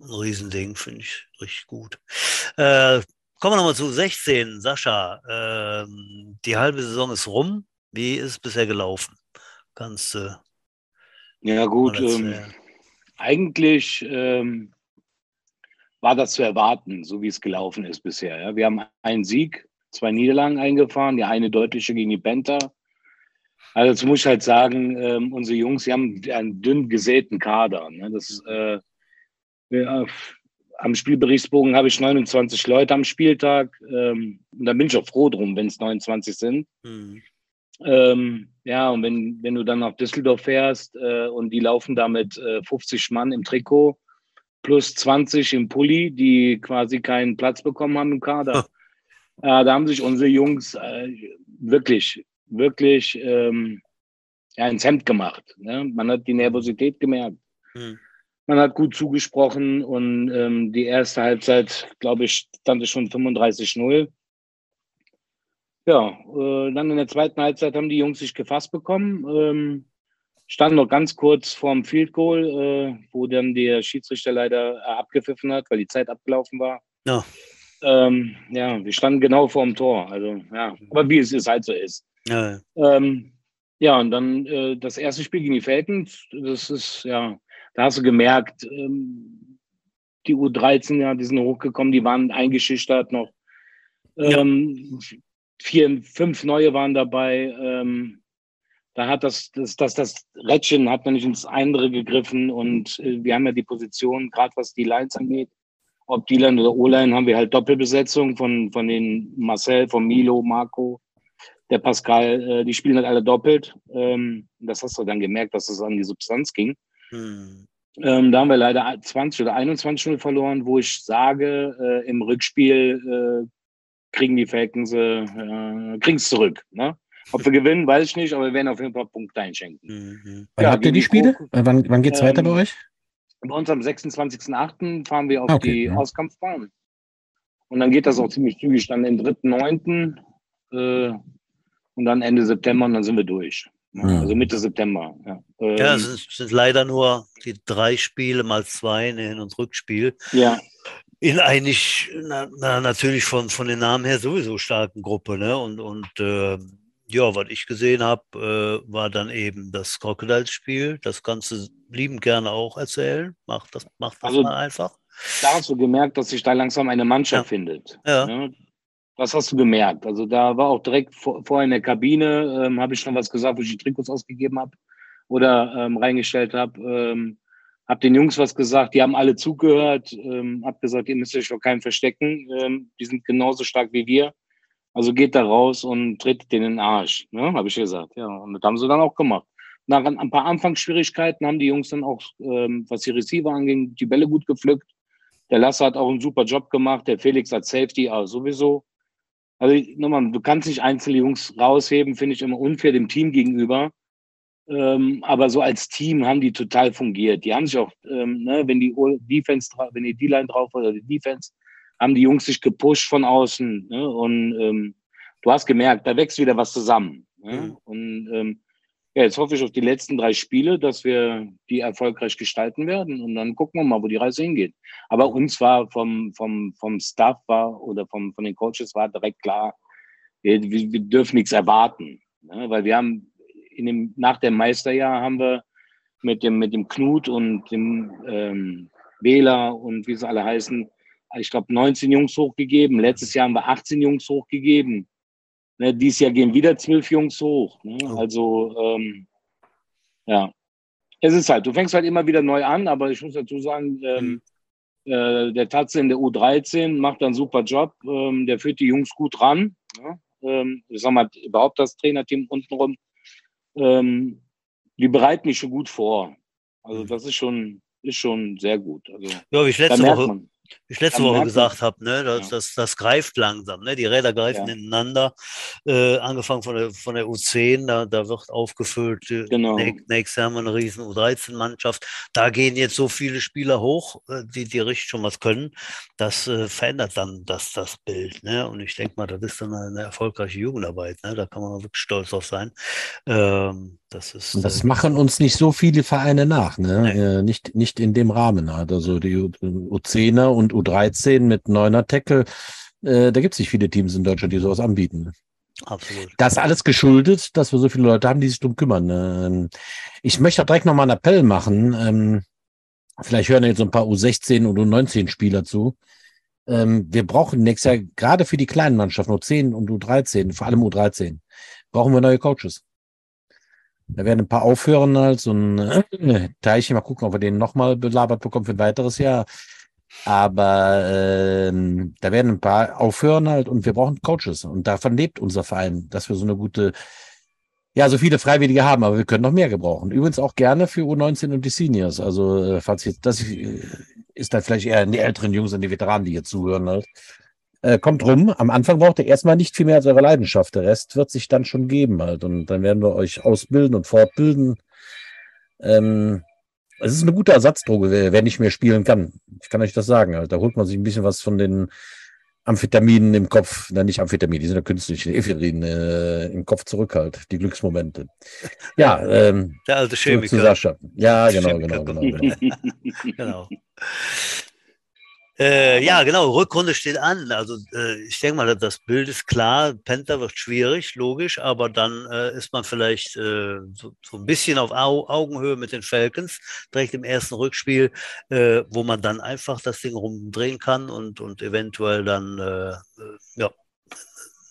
ein Riesending, finde ich richtig gut. Äh, kommen wir nochmal zu 16. Sascha, ähm, die halbe Saison ist rum. Wie ist es bisher gelaufen? Kannst du Ja, gut. Ähm? Eigentlich ähm, war das zu erwarten, so wie es gelaufen ist bisher. Ja. Wir haben einen Sieg, zwei Niederlagen eingefahren, die eine deutliche gegen die Panther. Also jetzt muss ich halt sagen, ähm, unsere Jungs, die haben einen dünn gesäten Kader. Ne? Das ist, äh, ja, am Spielberichtsbogen habe ich 29 Leute am Spieltag. Ähm, und da bin ich auch froh drum, wenn es 29 sind. Hm. Ähm, ja, und wenn, wenn du dann nach Düsseldorf fährst äh, und die laufen da mit äh, 50 Mann im Trikot plus 20 im Pulli, die quasi keinen Platz bekommen haben im Kader. äh, da haben sich unsere Jungs äh, wirklich, wirklich ähm, ja, ins Hemd gemacht. Ne? Man hat die Nervosität gemerkt. Hm. Man hat gut zugesprochen und ähm, die erste Halbzeit, glaube ich, stand es schon 35-0. Ja, äh, dann in der zweiten Halbzeit haben die Jungs sich gefasst bekommen. Ähm, standen noch ganz kurz vorm Field Goal, äh, wo dann der Schiedsrichter leider äh, abgepfiffen hat, weil die Zeit abgelaufen war. Ja. Ähm, ja, wir standen genau vorm Tor. Also, ja, aber wie es ist, halt so ist. Ja, Ähm, ja, und dann äh, das erste Spiel gegen die Falcons, das ist, ja, da hast du gemerkt, ähm, die U13, ja, die sind hochgekommen, die waren eingeschüchtert noch. Ja. Vier, fünf neue waren dabei. Ähm, da hat das, das, das, das Rädchen hat nicht ins andere gegriffen und äh, wir haben ja die Position, gerade was die Lines angeht, ob D-Line oder O-Line, haben wir halt Doppelbesetzung von, von den Marcel, von Milo, Marco, der Pascal, äh, die spielen halt alle doppelt. Ähm, das hast du dann gemerkt, dass es an die Substanz ging. hm. Ähm, da haben wir leider 20 oder 21 0 verloren, wo ich sage, äh, im Rückspiel äh, kriegen die Falcons äh, äh, kriegen's zurück. Ne? Ob wir gewinnen, weiß ich nicht, aber wir werden auf jeden Fall Punkte einschenken. Hm, hm. Wann Ja, habt ihr die Spiele? Kroko- Äh, Wann, wann geht's Ähm, weiter bei euch? Bei uns am 26.08. fahren wir auf Okay, die ja. Auskampfbahn. Und dann geht das auch ziemlich zügig dann den 3.9. Äh, und dann Ende September und dann sind wir durch. Mhm. Also Mitte September. Ja, ähm, Ja, es sind, sind leider nur die drei Spiele mal zwei, ein Hin- und Rückspiel. ja. In eigentlich, na, na, natürlich von, von den Namen her sowieso starken Gruppe, ne? Und, und äh, ja, was ich gesehen habe, äh, war dann eben das Crocodiles-Spiel. Das Ganze lieben gerne auch erzählen. Macht das, macht das Also- mal einfach. da hast du gemerkt, dass sich da langsam eine Mannschaft Ja. findet. Ja. Ne? Das hast du gemerkt. Also da war auch direkt vor, vorher in der Kabine, ähm, habe ich schon was gesagt, wo ich die Trikots ausgegeben habe oder ähm, reingestellt habe. Ähm, hab den Jungs was gesagt, die haben alle zugehört, ähm, hab gesagt, ihr müsst euch vor keinem verstecken. Ähm, die sind genauso stark wie wir. Also geht da raus und tritt den in den Arsch, ne? habe ich gesagt. Ja, und das haben sie dann auch gemacht. Nach ein paar Anfangsschwierigkeiten haben die Jungs dann auch, ähm, was die Receiver anging, die Bälle gut gepflückt. Der Lasse hat auch einen super Job gemacht. Der Felix hat Safety auch sowieso. Also nochmal, du kannst nicht einzelne Jungs rausheben, finde ich immer unfair dem Team gegenüber. Ähm, aber so als Team haben die total fungiert. Die haben sich auch, ähm, ne, wenn die Defense, wenn die D-Line drauf war oder die Defense, haben die Jungs sich gepusht von außen. Ne? Und ähm, du hast gemerkt, da wächst wieder was zusammen. Ne? Mhm. Und ähm, ja, jetzt hoffe ich auf die letzten drei Spiele, dass wir die erfolgreich gestalten werden. Und dann gucken wir mal, wo die Reise hingeht. Aber uns war vom, vom, vom Staff war oder vom, von den Coaches war direkt klar, wir, wir dürfen nichts erwarten. Ne? Weil wir haben in dem, nach dem Meisterjahr haben wir mit dem, mit dem Knut und dem ähm, Wähler und wie sie alle heißen, ich glaube 19 Jungs hochgegeben. Letztes Jahr haben wir 18 Jungs hochgegeben. Ne, dieses Jahr gehen wieder zwölf Jungs hoch. Ne? Oh. Also ähm, ja, es ist halt, du fängst halt immer wieder neu an, aber ich muss dazu sagen, ähm, mhm. äh, der Tatze in der U13 macht einen super Job. Ähm, der führt die Jungs gut ran. Ne? Ähm, ich sag mal, überhaupt das Trainerteam untenrum ähm, die bereiten mich schon gut vor. Also mhm. das ist schon, ist schon sehr gut. Also, ja, wie ich letzte Woche, wie ich letzte Woche gesagt habe, ne, das, ja. das, das greift langsam, ne? Die Räder greifen ja. ineinander. Äh, angefangen von der, von der U10, da, da wird aufgefüllt. Äh, genau. Nächstes haben wir eine riesen U13-Mannschaft. Da gehen jetzt so viele Spieler hoch, äh, die, die richtig schon was können. Das äh, verändert dann das, das Bild. Ne? Und ich denke mal, das ist dann eine erfolgreiche Jugendarbeit. Ne? Da kann man wirklich stolz drauf sein. Ähm, das ist. Und das machen uns nicht so viele Vereine nach, ne? Nee. Äh, nicht, nicht in dem Rahmen. Also die U10er und U13 mit neuner Tackle, äh, da gibt es nicht viele Teams in Deutschland, die sowas anbieten. Absolut. Das ist alles geschuldet, dass wir so viele Leute haben, die sich darum kümmern. Ähm, ich möchte auch direkt nochmal einen Appell machen. Ähm, vielleicht hören jetzt so ein paar U16 und U19 Spieler zu. Ähm, wir brauchen nächstes Jahr gerade für die kleinen Mannschaften, U10 und U13, vor allem U13, brauchen wir neue Coaches. Da werden ein paar aufhören halt, so ein äh, Teilchen, mal gucken, ob wir den nochmal belabert bekommen für ein weiteres Jahr. Aber ähm, da werden ein paar aufhören halt und wir brauchen Coaches. Und davon lebt unser Verein, dass wir so eine gute, ja, so viele Freiwillige haben, aber wir können noch mehr gebrauchen. Übrigens auch gerne für U19 und die Seniors. Also, äh, falls jetzt, das äh, ist dann vielleicht eher die älteren Jungs und die Veteranen, die hier zuhören halt. Äh, kommt rum. Am Anfang braucht ihr erstmal nicht viel mehr als eure Leidenschaft. Der Rest wird sich dann schon geben halt. Und dann werden wir euch ausbilden und fortbilden. Ähm, es ist eine gute Ersatzdroge, wer, nicht mehr spielen kann. Ich kann euch das sagen. Halt. Da holt man sich ein bisschen was von den Amphetaminen im Kopf, na nicht Amphetamine, die sind ja künstliche Ephedrin äh, im Kopf zurück halt, die Glücksmomente. Ja, ähm, der alte Chemiker. Zu Sascha. Ja, genau, genau, genau, genau. genau. Äh, ja, genau, Rückrunde steht an. Also äh, ich denke mal, das Bild ist klar. Penta wird schwierig, logisch, aber dann äh, ist man vielleicht äh, so, so, ein bisschen auf Au Augenhöhe mit den Falcons, direkt im ersten Rückspiel, äh, wo man dann einfach das Ding rumdrehen kann und, und eventuell dann äh, ja,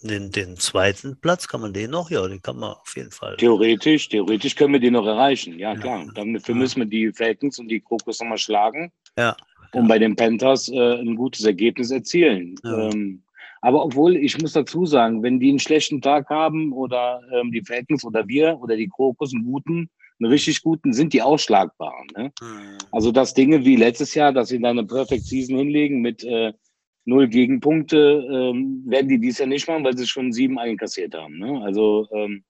den, den zweiten Platz, kann man den noch? Ja, den kann man auf jeden Fall. Theoretisch, theoretisch können wir den noch erreichen, ja, klar. Ja. Dafür müssen wir die Falcons und die Krokus nochmal schlagen. Ja und bei den Panthers äh, ein gutes Ergebnis erzielen. Ja. Ähm, aber obwohl, ich muss dazu sagen, wenn die einen schlechten Tag haben oder ähm, die Falcons oder wir oder die Krokus einen guten, einen richtig guten, sind die ausschlagbar. Ne? Mhm. Also das Dinge wie letztes Jahr, dass sie da eine Perfect Season hinlegen mit äh, null Gegenpunkte, ähm, werden die dies Jahr nicht machen, weil sie schon sieben einkassiert haben. Ne? Also ähm,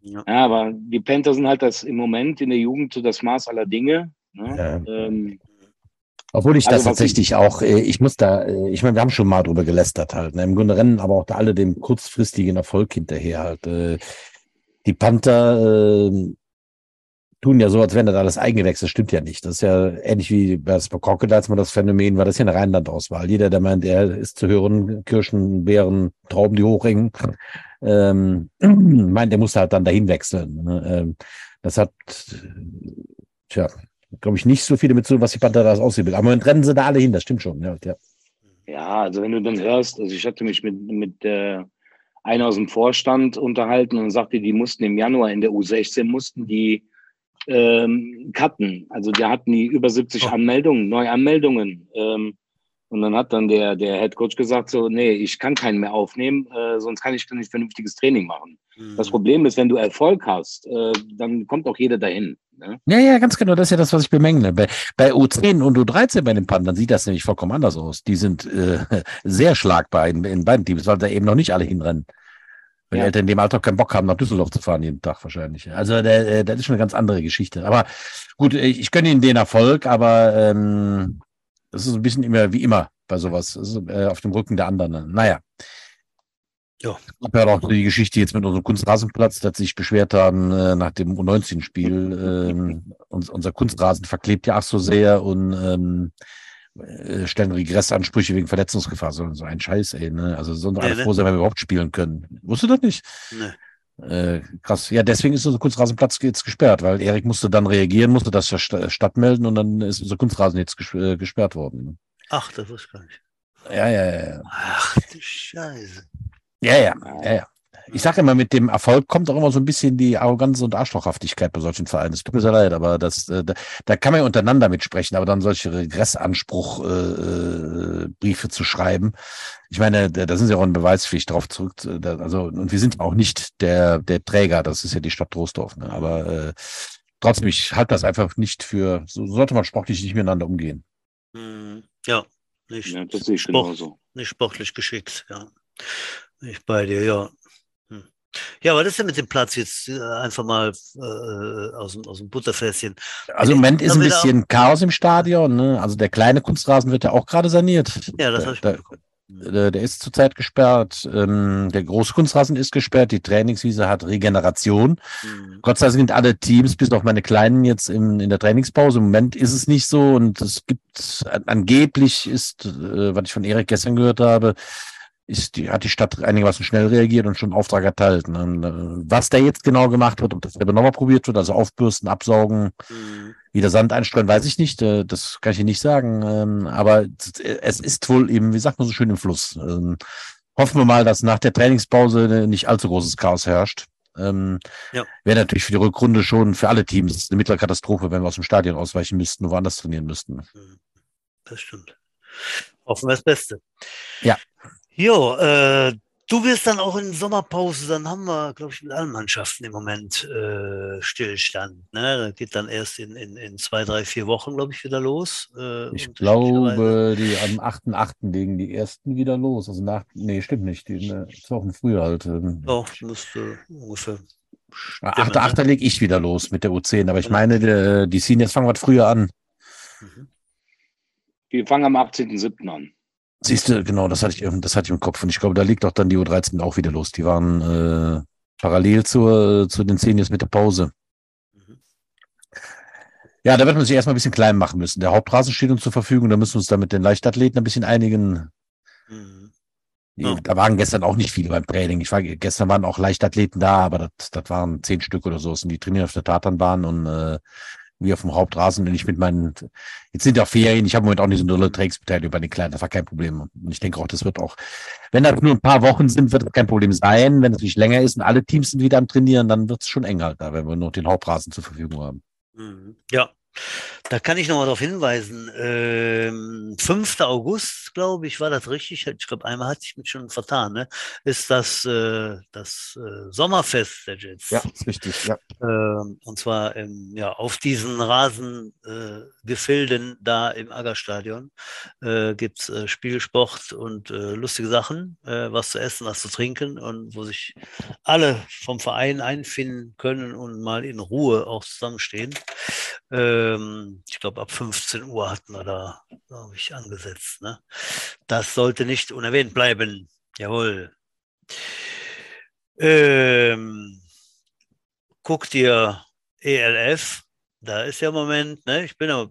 ja. ja. aber die Panthers sind halt das im Moment in der Jugend so das Maß aller Dinge. Ne? Ja. Ähm, obwohl ich das also, tatsächlich ich, auch, äh, ich muss da, äh, ich meine, wir haben schon mal drüber gelästert halt. Ne? Im Grunde rennen aber auch da alle dem kurzfristigen Erfolg hinterher halt. Äh, die Panther äh, tun ja so, als wenn das alles eingewechselt. Stimmt ja nicht. Das ist ja ähnlich wie bei das als man das Phänomen war. Das ja eine Rheinlandauswahl. Jeder, der meint, er ist zu hören, Kirschen, Beeren, Trauben, die hochringen, ähm, meint, der muss halt dann dahin wechseln. Ne? Ähm, das hat, tja, glaube ich, nicht so viel damit zu, was die Panther da aussieht. Aber im Moment rennen sie da alle hin, das stimmt schon. Ja, ja. ja also wenn du dann hörst, also ich hatte mich mit, mit äh, einer aus dem Vorstand unterhalten und sagte, die mussten im Januar in der U16 mussten die ähm, cutten. Also die hatten die über 70 oh. Anmeldungen, Neuanmeldungen. Ähm, Und dann hat dann der, der Head Coach gesagt, so, nee, ich kann keinen mehr aufnehmen, äh, sonst kann ich nicht vernünftiges Training machen. Mhm. Das Problem ist, wenn du Erfolg hast, äh, dann kommt auch jeder dahin. Ne? Ja, ja, ganz genau. Das ist ja das, was ich bemängle. Bei, bei U10 und U13 bei den Panthern sieht das nämlich vollkommen anders aus. Die sind äh, sehr schlagbar in, in beiden Teams, weil da eben noch nicht alle hinrennen. Weil ja. die Eltern in dem Alter keinen Bock haben, nach Düsseldorf zu fahren jeden Tag wahrscheinlich. Also äh, das ist schon eine ganz andere Geschichte. Aber gut, ich, ich gönne ihnen den Erfolg, aber ähm, das ist ein bisschen immer wie immer bei sowas. Ist, äh, auf dem Rücken der anderen. Naja. Ja. Ich habe ja auch die Geschichte jetzt mit unserem Kunstrasenplatz, dass sich beschwert haben äh, nach dem U19-Spiel. Ähm, uns, unser Kunstrasen verklebt ja auch so sehr und ähm, äh, stellen Regressansprüche wegen Verletzungsgefahr. So, so ein Scheiß, ey. Ne? Also doch alle froh sein, wenn wir überhaupt spielen können. Wusstest du das nicht? Nee. Äh, krass. Ja, deswegen ist unser Kunstrasenplatz jetzt gesperrt, weil Erik musste dann reagieren, musste das ja Stadt melden und dann ist unser Kunstrasen jetzt äh, gesperrt worden. Ne? Ach, das wusste ich gar nicht. Ja, ja, ja. Ach du Scheiße. Ja, ja, ja, ja. Ich sage immer, mit dem Erfolg kommt auch immer so ein bisschen die Arroganz und Arschlochhaftigkeit bei solchen Vereinen. Es tut mir sehr leid, aber das, äh, da, da kann man ja untereinander mitsprechen, aber dann solche Regressanspruchbriefe äh, zu schreiben. Ich meine, da, da sind sie auch in Beweispflicht drauf zurück. Da, also, und wir sind auch nicht der, der Träger, das ist ja die Stadt Trostorf. Ne? Aber äh, trotzdem, ich halte das einfach nicht für, so sollte man sportlich nicht miteinander umgehen. Hm, ja, nicht, ja, das sehe ich Sport, nicht sportlich geschickt, ja. Nicht bei dir, ja. Ja, was ist denn mit dem Platz jetzt äh, einfach mal äh, aus, dem, aus dem Butterfässchen? Also im Moment ist ein bisschen Chaos im Stadion. Ne? Also der kleine Kunstrasen wird ja auch gerade saniert. Ja, das habe ich da, der, der ist zurzeit gesperrt. Ähm, der große Kunstrasen ist gesperrt. Die Trainingswiese hat Regeneration. Mhm. Gott sei Dank sind alle Teams, bis auf meine Kleinen, jetzt im, in der Trainingspause. Im Moment ist es nicht so. Und es gibt, angeblich ist, äh, was ich von Erik gestern gehört habe, ist die, hat die Stadt einigermaßen schnell reagiert und schon einen Auftrag erteilt. Ne? Äh, was da jetzt genau gemacht wird, ob das selber nochmal probiert wird, also aufbürsten, absaugen, mhm. wieder Sand einstreuen, weiß ich nicht. Äh, das kann ich Ihnen nicht sagen. Ähm, aber es ist wohl eben, wie sagt man so schön, im Fluss. Ähm, hoffen wir mal, dass nach der Trainingspause nicht allzu großes Chaos herrscht. Ähm, ja. Wäre natürlich für die Rückrunde schon für alle Teams eine mittlere Katastrophe, wenn wir aus dem Stadion ausweichen müssten, und woanders trainieren müssten. Mhm. Das stimmt. Hoffen wir das Beste. Ja. Jo, äh, du wirst dann auch in Sommerpause, dann haben wir, glaube ich, mit allen Mannschaften im Moment äh, Stillstand. Ne? Das geht dann erst in, in, in zwei, drei, vier Wochen, glaube ich, wieder los. Äh, ich glaube, die am 8.8. legen die ersten wieder los. Also nach, nee, stimmt nicht. Die, ne, zwei Wochen früher halt. Ähm. Doch, müsste ungefähr. 8.8. Ne? lege ich wieder los mit der U10, aber ich meine, die, die Seniors fangen was früher an. Mhm. Die fangen am 18.07. an. Siehst du, genau, das hatte ich, das hatte ich im Kopf. Und ich glaube, da liegt auch dann die U13 auch wieder los. Die waren äh, parallel zur, zu den Seniors mit der Pause. Mhm. Ja, da wird man sich erstmal ein bisschen klein machen müssen. Der Hauptrasen steht uns zur Verfügung, da müssen wir uns da mit den Leichtathleten ein bisschen einigen. Mhm. Die, Da waren gestern auch nicht viele beim Training. Ich war, gestern waren auch Leichtathleten da, aber das, das waren zehn Stück oder so. Und die trainieren auf der Tatanbahn und äh, wie auf dem Hauptrasen, wenn ich mit meinen, jetzt sind ja Ferien, ich habe im auch nicht so eine dolle Trainingsbeteiligung den Kleinen, das war kein Problem. Und ich denke auch, das wird auch, wenn das nur ein paar Wochen sind, wird das kein Problem sein. Wenn es nicht länger ist und alle Teams sind wieder am Trainieren, dann wird es schon enger da, wenn wir noch den Hauptrasen zur Verfügung haben. Mhm. Ja, da kann ich nochmal darauf hinweisen. Ähm, 5. August, glaube ich, war das richtig. Ich glaube, einmal hatte ich mich schon vertan. Ne? Ist das äh, das äh, Sommerfest der Jets? Ja, ist richtig. Ja. Ähm, und zwar ähm, ja auf diesen Rasengefilden äh, da im Aggerstadion äh, gibt es äh, Spielsport und äh, lustige Sachen, äh, was zu essen, was zu trinken und wo sich alle vom Verein einfinden können und mal in Ruhe auch zusammenstehen. Ähm, ich glaube, ab 15 Uhr hatten wir da, glaube ich, angesetzt. Ne? Das sollte nicht unerwähnt bleiben. Jawohl. Ähm, guck dir ELF, da ist ja im Moment, ne, ich bin ja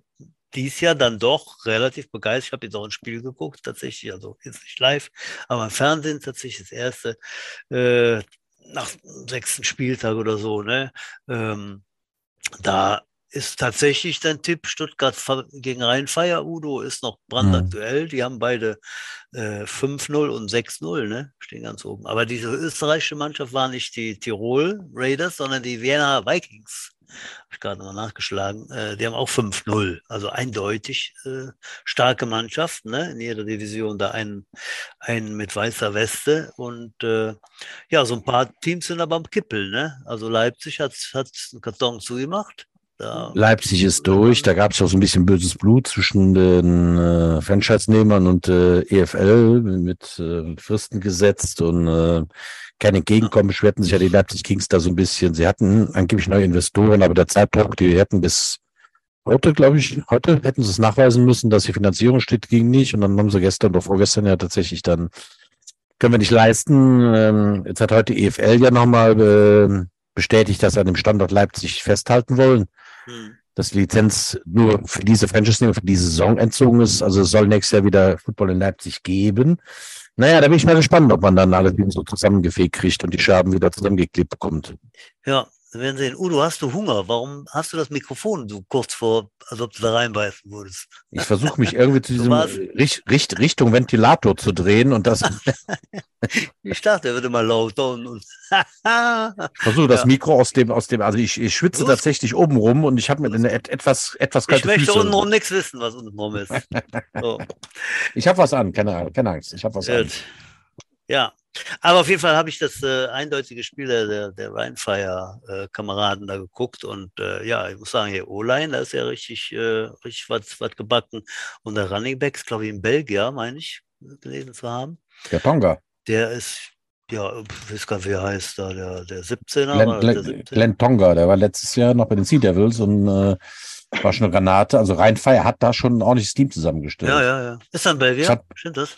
dies Jahr dann doch relativ begeistert. Ich habe jetzt auch ein Spiel geguckt, tatsächlich, also jetzt nicht live, aber im Fernsehen tatsächlich das erste, äh, nach dem sechsten Spieltag oder so, ne? Ähm, da ist tatsächlich dein Tipp. Stuttgart gegen Rhein-Feier, Udo, ist noch brandaktuell. Mhm. Die haben beide äh, 5-0 und 6-0, ne? Stehen ganz oben. Aber diese österreichische Mannschaft war nicht die Tirol Raiders, sondern die Vienna Vikings. habe ich gerade noch nachgeschlagen, äh, die haben auch 5-0, also eindeutig äh, starke Mannschaft, ne? in jeder Division da einen, einen mit weißer Weste und äh, ja, so ein paar Teams sind aber am Kippeln, ne? also Leipzig hat, hat einen Karton zugemacht, da Leipzig ist durch. Da gab es auch so ein bisschen böses Blut zwischen den äh, Franchise-Nehmern und äh, EFL mit äh, Fristen gesetzt und äh, kein Entgegenkommen. Beschwerten sich ja die Leipzig Kings da so ein bisschen. Sie hatten angeblich neue Investoren, aber der Zeitpunkt, die hätten bis heute, glaube ich, heute hätten sie es nachweisen müssen, dass die Finanzierung steht, ging nicht. Und dann haben sie gestern oder vorgestern ja tatsächlich dann, können wir nicht leisten. Ähm, jetzt hat heute EFL ja nochmal äh, bestätigt, dass sie an dem Standort Leipzig festhalten wollen hm. dass die Lizenz nur für diese Franchise für diese Saison entzogen ist. Also es soll nächstes Jahr wieder Football in Leipzig geben. Naja, da bin ich mal gespannt, ob man dann alles wieder so zusammengefegt kriegt und die Scherben wieder zusammengeklebt bekommt. Ja, wir werden sehen. Udo, hast du Hunger? Warum hast du das Mikrofon so kurz vor, als ob du da reinbeißen würdest? Ich versuche mich irgendwie zu diesem Richt, Richt, Richtung Ventilator zu drehen und das. ich dachte, er würde mal lauter und. ich versuche das ja. Mikro aus dem, aus dem, also ich, ich schwitze tatsächlich oben rum und ich habe mir eine etwas, etwas kalte Ich möchte Füße. untenrum nichts wissen, was untenrum ist. So. Ich habe was an, keine, keine Angst. Ich habe was Gut. an. Ja, aber auf jeden Fall habe ich das äh, eindeutige Spiel der, der Rheinfire-Kameraden äh, da geguckt und äh, ja, ich muss sagen, hier O-Line, da ist ja richtig, äh, richtig was, was gebacken. Und der Running Backs, glaube ich, in Belgien, meine ich, gelesen zu haben. Der Tonga. Der ist, ja, ich weiß gar nicht, wie heißt da, der, der 17er. Glenn, Glenn, der 17? Glenn Tonga, der war letztes Jahr noch bei den Sea Devils und äh, war schon eine Granate. Also Rheinfire hat da schon ein ordentliches Team zusammengestellt. Ja, ja, ja. Ist dann Belgien? Hat, Stimmt das?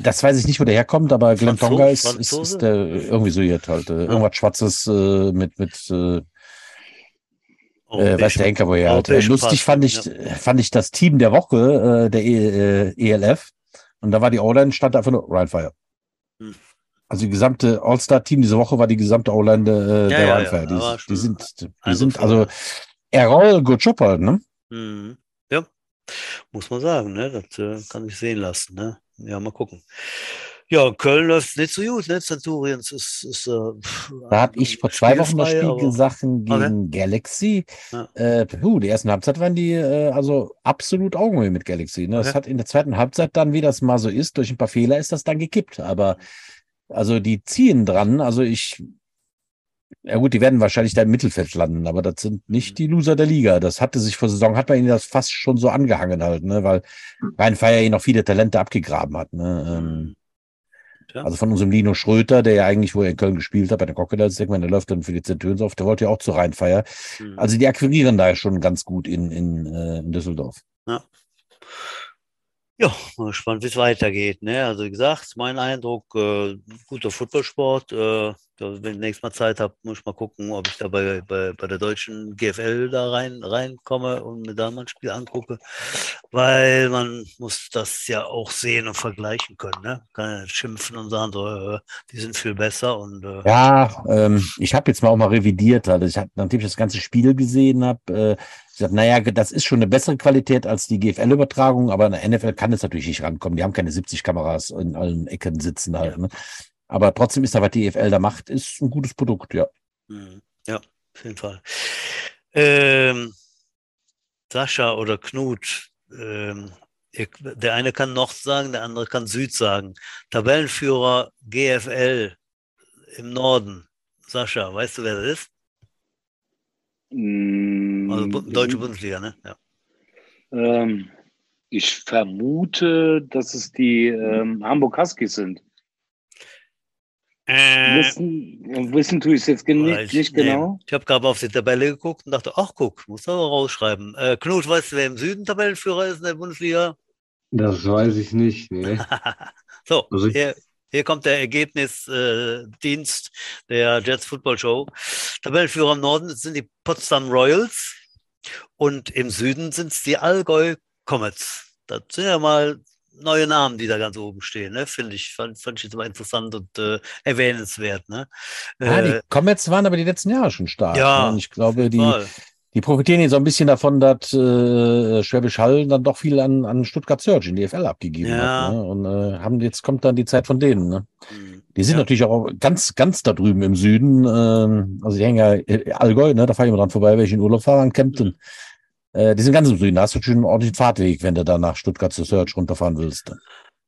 Das weiß ich nicht, wo der herkommt, aber Glenn Tonga ist, ist, ist, der irgendwie so jetzt halt. Äh, irgendwas Schwarzes äh, mit, mit äh, äh, weiß der Henker, wo er halt. Äh, lustig fand ich, ja. fand ich das Team der Woche, äh, der e, äh, ELF. Und da war die O-Line, stand einfach nur Rheinfire. Hm. Also die gesamte All-Star-Team diese Woche war die gesamte O-Line der, äh, ja, der ja, Rheinfire. Die, die, sind, die also sind, also Errol halt, ne? Mhm. Ja, muss man sagen, ne? Das äh, kann sich sehen lassen, ne? Ja, mal gucken. Ja, Köln läuft nicht so gut, ne? Centurions ist. ist äh, da habe ich vor zwei Wochen das Spiel gesagt gegen okay. Galaxy. Ja. Äh, puh, die ersten Halbzeit waren die äh, also absolut Augenhöhe mit Galaxy. Ne? Das okay. hat in der zweiten Halbzeit dann, wie das mal so ist, durch ein paar Fehler ist das dann gekippt. Aber also die ziehen dran. Also ich ja gut, die werden wahrscheinlich da im Mittelfeld landen, aber das sind nicht die Loser der Liga. Das hatte sich vor Saison, hat man ihnen das fast schon so angehangen halt, ne? weil Rhein Feier ihn noch viele Talente abgegraben hat. Ne? Ähm, ja. Also von unserem Lino Schröter, der ja eigentlich, wo er in Köln gespielt hat, bei der Crocodiles, denkt man, der läuft dann für die Zentöns auf, der wollte ja auch zu Rheinfeier. Mhm. Also die akquirieren da schon ganz gut in, in, äh, in Düsseldorf. Ja. Ja, gespannt, wie es weitergeht. Ne? Also wie gesagt, mein Eindruck, äh, guter Footballsport. Äh, wenn ich nächstes Mal Zeit habe, muss ich mal gucken, ob ich da bei, bei, bei der deutschen GFL da rein reinkomme und mir da mal ein Spiel angucke. Weil man muss das ja auch sehen und vergleichen können. Ne? Kann ja schimpfen und sagen, so, äh, die sind viel besser. Und, äh, ja, ähm, ich habe jetzt mal auch mal revidiert. Also ich hab, nachdem ich das ganze Spiel gesehen habe, äh, gesagt, naja, das ist schon eine bessere Qualität als die GFL-Übertragung, aber in der NFL kann es natürlich nicht rankommen. Die haben keine 70 Kameras in allen Ecken sitzen halt. Ne? Aber trotzdem ist da, was die EFL da macht, ist ein gutes Produkt, ja. Mhm. Ja, auf jeden Fall. Ähm, Sascha oder Knut, ähm, der eine kann Nord sagen, der andere kann Süd sagen. Tabellenführer GFL im Norden. Sascha, weißt du, wer das ist? Mm, also Deutsche Bundesliga, ne? Ja. Ähm, ich vermute, dass es die ähm, Hamburg Huskies sind. Äh, wissen, wissen tue ich es jetzt nicht, nicht genau. Nee. Ich habe gerade auf die Tabelle geguckt und dachte, ach guck, muss aber rausschreiben. Äh, Knut, weißt du, wer im Süden Tabellenführer ist in der Bundesliga? Das weiß ich nicht. Nee. so, also hier, hier kommt der Ergebnisdienst äh, der Jets Football Show. Tabellenführer im Norden sind die Potsdam Royals und im Süden sind es die Allgäu Comets. Das sind ja mal neue Namen, die da ganz oben stehen, ne? Finde ich, fand, fand ich jetzt mal interessant und äh, erwähnenswert. Ne? Ja, äh, die Comets waren aber die letzten Jahre schon stark. Ja, ne? ich glaube, die, die profitieren jetzt so ein bisschen davon, dass äh, Schwäbisch Hall dann doch viel an, an Stuttgart Search in die FL abgegeben ja. hat. Ne? Und äh, haben, jetzt kommt dann die Zeit von denen. Ne? Mhm. Die sind Ja. natürlich auch ganz, ganz da drüben im Süden. Ähm, also die hängen ja äh, Allgäu, ne? Da fahre ich immer dran vorbei, wenn ich in Urlaub fahre an Kempten. Äh, die sind ganz im Süden. Da hast du schon einen ordentlichen Fahrtweg, wenn du da nach Stuttgart zu Search runterfahren willst.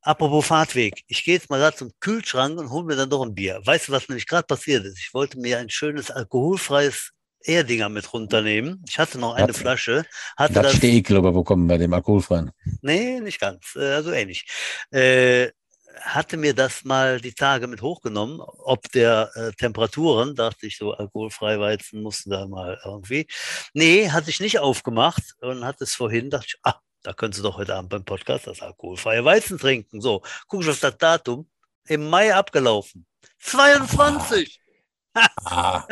Apropos Fahrtweg, ich gehe jetzt mal da zum Kühlschrank und hole mir dann doch ein Bier. Weißt du, was nämlich gerade passiert ist? Ich wollte mir ein schönes alkoholfreies Erdinger mit runternehmen. Ich hatte noch eine Das- Flasche, hatte Da hat das, sich der Ekel überbekommen bei dem Alkoholfreien. nee, nicht ganz, äh, also ähnlich. Äh, hatte mir das mal die Tage mit hochgenommen, ob der äh, Temperaturen, dachte ich so, alkoholfrei Weizen mussten da mal irgendwie. Nee, hatte ich nicht aufgemacht und hatte es vorhin, dachte ich, ah, da könntest du doch heute Abend beim Podcast das alkoholfreie Weizen trinken. So, guck ich auf das Datum, im Mai abgelaufen. 22 Ah.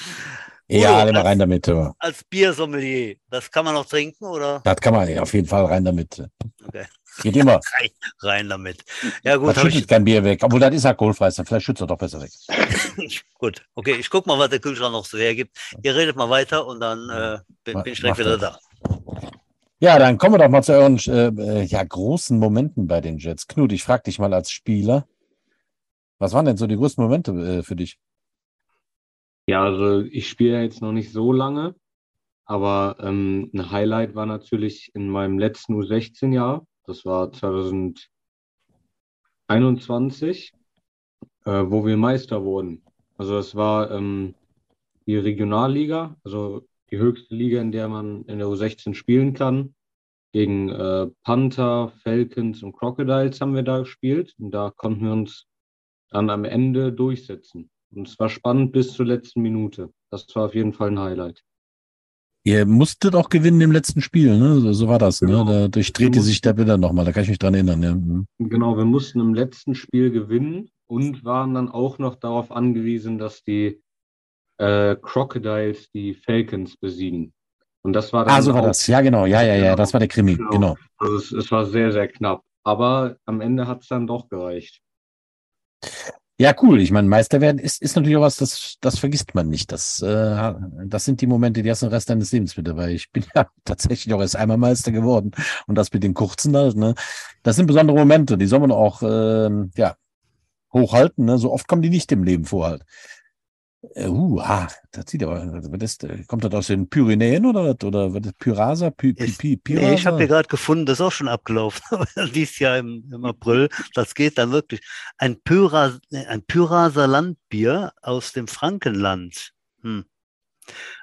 Ja, immer als- rein damit. aber als Biersommelier. Das kann man noch trinken oder? Das kann man auf jeden Fall rein damit. Okay. Geht immer. Rein, rein damit. Ja, gut, ich, schüttet kein Bier weg. Obwohl, das ist alkoholfrei. Dann Vielleicht schützt er doch besser weg. gut. Okay, ich guck mal, was der Kühlschrank noch so hergibt. Ihr redet mal weiter und dann äh, bin, Ma- bin ich direkt wieder das. da. Ja, dann kommen wir doch mal zu euren äh, äh, ja, großen Momenten bei den Jets. Knut, ich frage dich mal als Spieler. Was waren denn so die größten Momente äh, für dich? Ja, also ich spiele jetzt noch nicht so lange, aber ähm, ein Highlight war natürlich in meinem letzten U16-Jahr. Das war 2021, äh, wo wir Meister wurden. Also das war ähm, die Regionalliga, also die höchste Liga, in der man in der U16 spielen kann. Gegen äh, Panther, Falcons und Crocodiles haben wir da gespielt und da konnten wir uns dann am Ende durchsetzen. Und es war spannend bis zur letzten Minute. Das war auf jeden Fall ein Highlight. Ihr musstet auch gewinnen im letzten Spiel, ne? So, so war das, Genau. ne? Da durchdrehte sich der Bilder nochmal, da kann ich mich dran erinnern, ja. Mhm. Genau, wir mussten im letzten Spiel gewinnen und waren dann auch noch darauf angewiesen, dass die äh, Crocodiles die Falcons besiegen. Und das war dann Ah, so war das. Ja, genau, ja, ja, ja, Genau. das war der Krimi, Genau. genau. Also es, es war sehr, sehr knapp. Aber am Ende hat es dann doch gereicht. Ja, cool. Ich meine, Meister werden ist, ist natürlich auch was, das, das vergisst man nicht. Das, äh, das sind die Momente, die hast du den Rest deines Lebens mit dabei. Ich bin ja tatsächlich auch erst einmal Meister geworden und das mit den kurzen halt, ne? Das sind besondere Momente, die soll man auch, ähm, ja, hochhalten, ne? So oft kommen die nicht im Leben vor halt. Äh, uh, ah, das sieht aber, was ist, äh, kommt das aus den Pyrenäen oder, oder was ist Pyrasa? Py, Py, Py, Nee, ich habe Pyrasa? hier gerade gefunden, das ist auch schon abgelaufen. Dies Jahr im, im April. Das geht dann wirklich. Ein, Pyra, ein Pyraser Landbier aus dem Frankenland. Hm.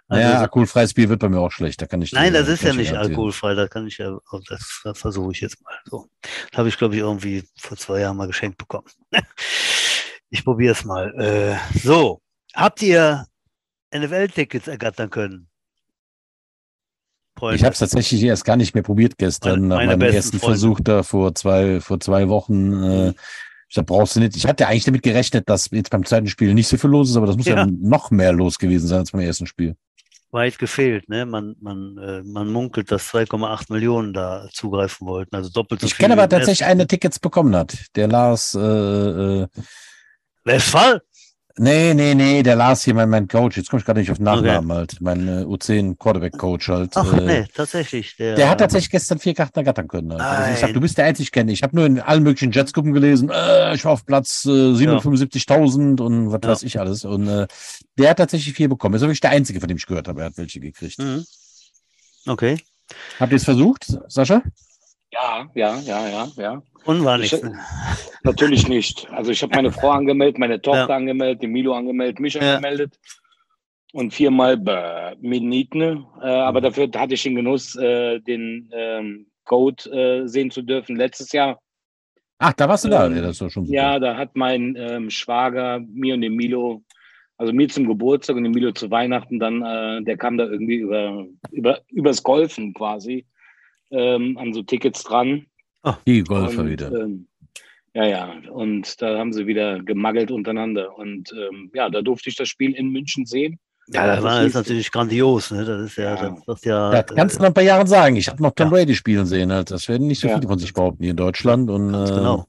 Also, Naja, alkoholfreies Bier wird bei mir auch schlecht. Da kann ich Nein, das ist ja nicht alkoholfrei, das kann ich ja, oh, das, das versuche ich jetzt mal so. Das habe ich, glaube ich, irgendwie vor zwei Jahren mal geschenkt bekommen. Ich probiere es mal. Äh, so, habt ihr NFL-Tickets ergattern können? Freunde? Ich habe es tatsächlich erst gar nicht mehr probiert gestern, Meine- nach meine meinem besten ersten Freunde. Versuch da vor zwei, vor zwei Wochen. Äh, ich sag, brauchst du nicht. Ich hatte eigentlich damit gerechnet, dass jetzt beim zweiten Spiel nicht so viel los ist, aber das muss ja, Ja. noch mehr los gewesen sein als beim ersten Spiel. weit gefehlt. Ne? Man, man, äh, man munkelt, dass 2,8 Millionen da zugreifen wollten, also doppelt so Ich viel. kenne wie aber tatsächlich einen, der Tickets bekommen hat. Der Lars, äh, äh, Westphal? Nee, nee, nee, der Lars hier, mein, mein Coach. Jetzt komme ich gerade nicht auf den Nachnamen halt. Mein äh, U10 Quarterback-Coach halt. Ach äh, nee, tatsächlich. Der, Der hat tatsächlich gestern vier Karten ergattern können. Halt. Also ich sag, du bist der einzig kenne. Ich habe nur in allen möglichen Jetsgruppen gelesen, äh, ich war auf Platz äh, 775.000 und was Ja. weiß ich alles. Und äh, der hat tatsächlich vier bekommen. Ist wirklich der einzige, von dem ich gehört habe. Er hat welche gekriegt. Mhm. Okay. Habt ihr es versucht, Sascha? Ja, ja, ja, ja, ja. Und war nichts. ne? Natürlich nicht. Also ich habe meine Frau angemeldet, meine Tochter Ja. angemeldet, den Milo angemeldet, mich Ja. angemeldet. Und viermal bäh, mit Nieten. Äh, aber dafür hatte ich den Genuss, äh, den ähm, Code äh, sehen zu dürfen letztes Jahr. Ach, da warst du da. Ähm, Ja, das doch schon super. Ja, da hat mein ähm, Schwager mir und dem Milo, also mir zum Geburtstag und dem Milo zu Weihnachten, dann, äh, der kam da irgendwie über, über übers Golfen quasi ähm, an so Tickets dran. Die Golfer Und, wieder. Ähm, ja, ja, und da haben sie wieder gemaggelt untereinander. Und ähm, ja, da durfte ich das Spiel in München sehen. Ja, das das war ist- ist natürlich grandios. Ne? Das ist ja, Ja. das wird ja. Das kannst du noch ein paar Jahren sagen. Ich habe noch Tom ja. Brady spielen sehen. Halt. Das werden nicht so Ja. viele von sich behaupten hier in Deutschland. Und Ganz äh, genau.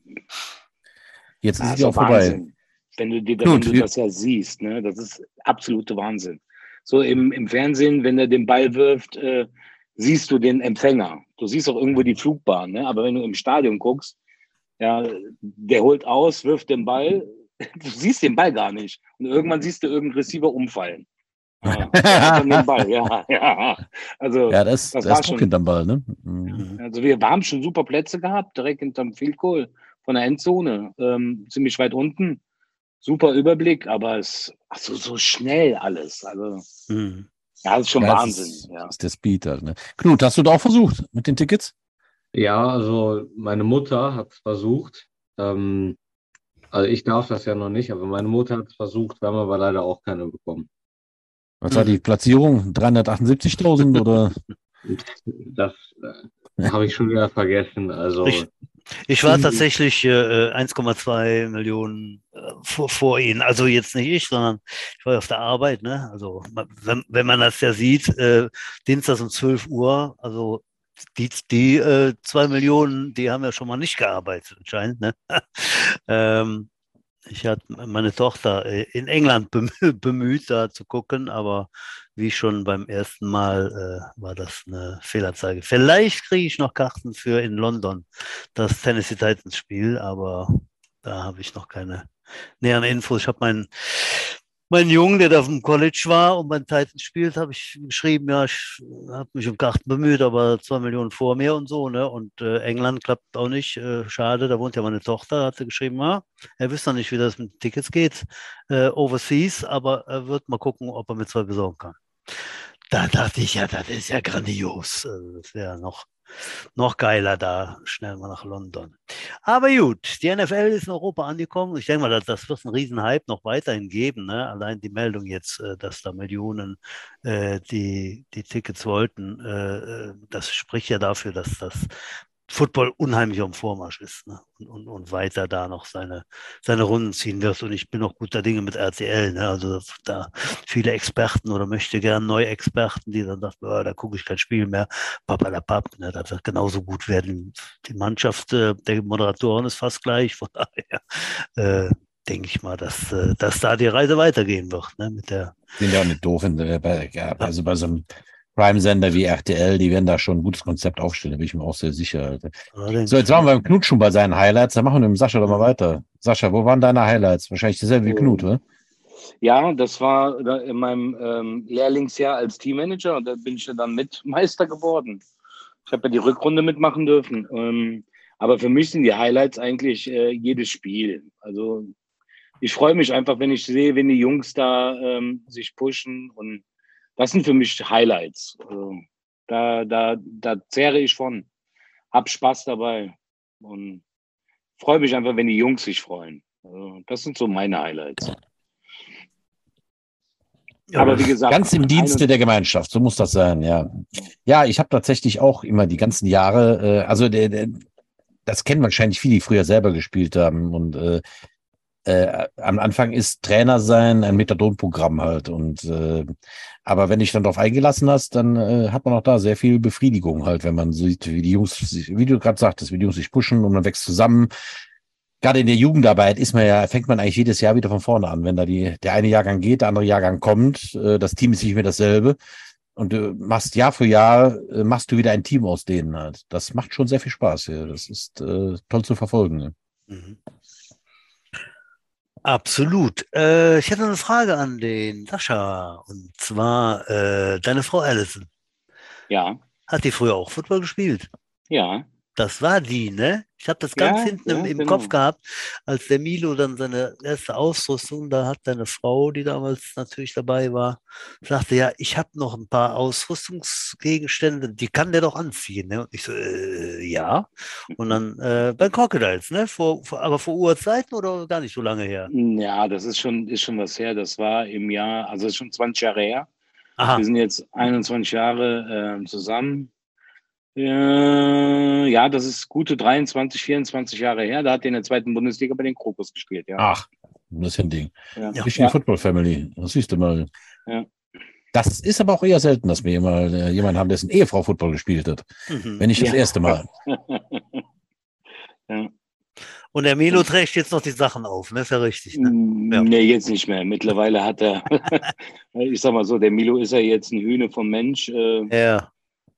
jetzt ist Ja, es ja auch vorbei. Wahnsinn. Wenn du, dir, Gut, wenn du das ja siehst, ne, das ist absolute Wahnsinn. So im, im Fernsehen, wenn er den Ball wirft, äh, siehst du den Empfänger. Du siehst auch irgendwo die Flugbahn, ne? aber wenn du im Stadion guckst, ja, der holt aus, wirft den Ball, du siehst den Ball gar nicht. Und irgendwann siehst du irgendeinen Receiver umfallen. Ja, den Ball, ja, ja. Also, ja, das, das das, war ist schon- Druck hinterm Ball, ne? Mhm. also wir, wir haben schon super Plätze gehabt, direkt hinterm Field Goal von der Endzone, ähm, ziemlich weit unten. Super Überblick, aber es also so schnell alles. Also Mhm. Ja, das ist schon Ja, das Wahnsinn. Ist, ja. das ist der Speed halt, ne? Knut, hast du da auch versucht mit den Tickets? Ja, also meine Mutter hat es versucht. Ähm, also ich darf das ja noch nicht, aber meine Mutter hat es versucht. Wir haben aber leider auch keine bekommen. Was war die Platzierung? 378.000 oder? Das äh, habe ich schon wieder vergessen. Also Ich- Ich war Mhm. tatsächlich äh, 1,2 Millionen äh, vor, vor Ihnen. Also jetzt nicht ich, sondern ich war auf der Arbeit. Ne? Also wenn, wenn man das ja sieht, äh, Dienstags um 12 Uhr, also die, die äh, 2 Millionen, die haben ja schon mal nicht gearbeitet anscheinend. Ne? ähm, ich hatte meine Tochter äh, in England bemü bemüht, da zu gucken, aber wie schon beim ersten Mal äh, war das eine Fehlanzeige. Vielleicht kriege ich noch Karten für in London das Tennessee Titans Spiel, aber da habe ich noch keine näheren Infos. Ich habe meinen meinen Jungen, der da auf dem College war und beim Titans spielt, habe ich geschrieben, ja, ich habe mich um Karten bemüht, aber zwei Millionen vor mir und so, ne? Und äh, England klappt auch nicht. Äh, schade, da wohnt ja meine Tochter, hat sie geschrieben, ja, er wüsste noch nicht, wie das mit Tickets geht, äh, overseas, aber er wird mal gucken, ob er mir zwei besorgen kann. Da dachte ich, ja, das ist ja grandios. Also, das wäre noch, noch geiler da, schnell mal nach London. Aber gut, die NFL ist in Europa angekommen. Ich denke mal, das, das wird einen riesen Hype noch weiterhin geben. Ne? Allein die Meldung jetzt, äh, dass da Millionen äh, die, die Tickets wollten, äh, äh, das spricht ja dafür, dass das Football unheimlich am Vormarsch ist ne? und, und, und weiter da noch seine, seine Runden ziehen wird. Und ich bin auch guter Dinge mit RTL. Ne? Also da viele Experten oder möchte gern neue Experten, die dann sagen, "Ah, da gucke ich kein Spiel mehr. Papalapap, ne? das wird genauso gut werden. Die Mannschaft äh, der Moderatoren ist fast gleich. Von daher äh, denke ich mal, dass, äh, dass da die Reise weitergehen wird. Ne? Mit der, Sind ja auch nicht doof. in ja, Also bei so einem Prime-Sender wie RTL, die werden da schon ein gutes Konzept aufstellen, da bin ich mir auch sehr sicher. Alter. So, jetzt waren wir beim Knut schon bei seinen Highlights, dann machen wir mit dem Sascha doch mal weiter. Sascha, wo waren deine Highlights? Wahrscheinlich dasselbe wie Knut, oder? Ja, das war in meinem ähm, Lehrlingsjahr als Teammanager und da bin ich ja dann mit Meister geworden. Ich habe ja die Rückrunde mitmachen dürfen. Ähm, aber für mich sind die Highlights eigentlich äh, jedes Spiel. Also ich freue mich einfach, wenn ich sehe, wenn die Jungs da ähm, sich pushen und das sind für mich Highlights. Also, da, da, da zehre ich von. Hab Spaß dabei und freue mich einfach, wenn die Jungs sich freuen. Also, das sind so meine Highlights. Aber wie gesagt, Ganz im Dienste der Gemeinschaft, so muss das sein, ja. Ja, ich habe tatsächlich auch immer die ganzen Jahre, äh, also der, der, das kennen wahrscheinlich viele, die früher selber gespielt haben. Und äh, äh, am Anfang ist Trainer sein ein Methadonprogramm halt. Und äh, aber wenn dich dann darauf eingelassen hast, dann äh, hat man auch da sehr viel Befriedigung halt, wenn man sieht, wie die Jungs, sich- wie du gerade sagtest, wie die Jungs sich pushen und man wächst zusammen. Gerade in der Jugendarbeit ist man ja, fängt man eigentlich jedes Jahr wieder von vorne an. Wenn da die, der eine Jahrgang geht, der andere Jahrgang kommt, äh, das Team ist nicht mehr dasselbe. Und du machst Jahr für Jahr, äh, machst du wieder ein Team aus denen halt. Das macht schon sehr viel Spaß hier. Das ist äh, toll zu verfolgen. Ne? Mhm. Absolut. Äh, ich hätte eine Frage an den Sascha. Und zwar, äh, deine Frau Allison, Ja, hat die früher auch Football gespielt? ja. Das war die, ne? Ich habe das ganz Ja, hinten im, ja, im genau. Kopf gehabt, als der Milo dann seine erste Ausrüstung, da hat deine Frau, die damals natürlich dabei war, sagte, ja, ich habe noch ein paar Ausrüstungsgegenstände, die kann der doch anziehen. Ne? Und ich so, äh, ja. Und dann äh, bei Crocodiles, ne? Vor, vor, aber vor Urzeiten oder gar nicht so lange her? Ja, das ist schon, ist schon was her. Das war im Jahr, also schon 20 Jahre her. Aha. Wir sind jetzt 21 Jahre äh, zusammen. Äh, ja, das ist gute 23, 24 Jahre her. Da hat er in der zweiten Bundesliga bei den Krokus gespielt, ja. Ach, das ist ja ein Ding. ja. Ja. Richtige Ja. Football Family. Das siehst du mal. Ja. Das ist aber auch eher selten, dass wir mal äh, jemanden haben, dessen Ehefrau Football gespielt hat. Mhm. Wenn nicht das Ja. erste Mal. Und der Milo trägt jetzt noch die Sachen auf, ne? Ist ja richtig, ne? Ja. Nee, jetzt nicht mehr. Mittlerweile hat er, ich sag mal so, der Milo ist ja jetzt ein Hühne vom Mensch. Äh, Ja.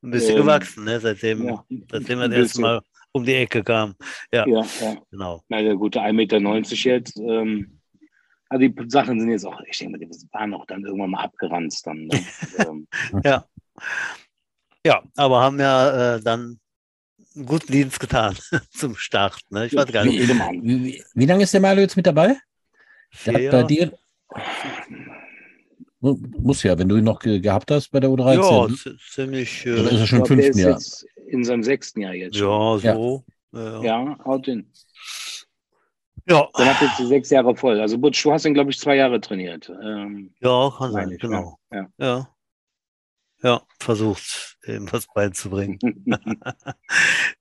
Ein bisschen Ähm, gewachsen, ne? Seitdem, ja, seitdem er das erste. Mal um die Ecke kam. Ja, Ja, ja. genau. Na, der gute 1,90 Meter jetzt. Ähm, Also die Sachen sind jetzt auch, ich denke mal, die waren auch dann irgendwann mal abgeranzt. Dann, ne? ähm, Ja. Ja, aber haben ja äh, dann einen guten Dienst getan zum Start. Ne? Ich weiß gar nicht. Wie, wie, wie lange ist der Malo jetzt mit dabei? Der hat bei Vier, dir. Muss ja, wenn du ihn noch ge gehabt hast bei der U13. ja, ne? zi- ziemlich. Oder ist Äh, er schon im fünften ist Jahr? in seinem sechsten Jahr jetzt. ja, so. Ja, ja. Ja, haut hin. ja. Der hat jetzt die sechs Jahre voll. Also Butch, du hast ihn, glaube ich, zwei Jahre trainiert. Ähm, Ja, kann sein, genau. ja. Ja. Ja, versucht, ihm was beizubringen.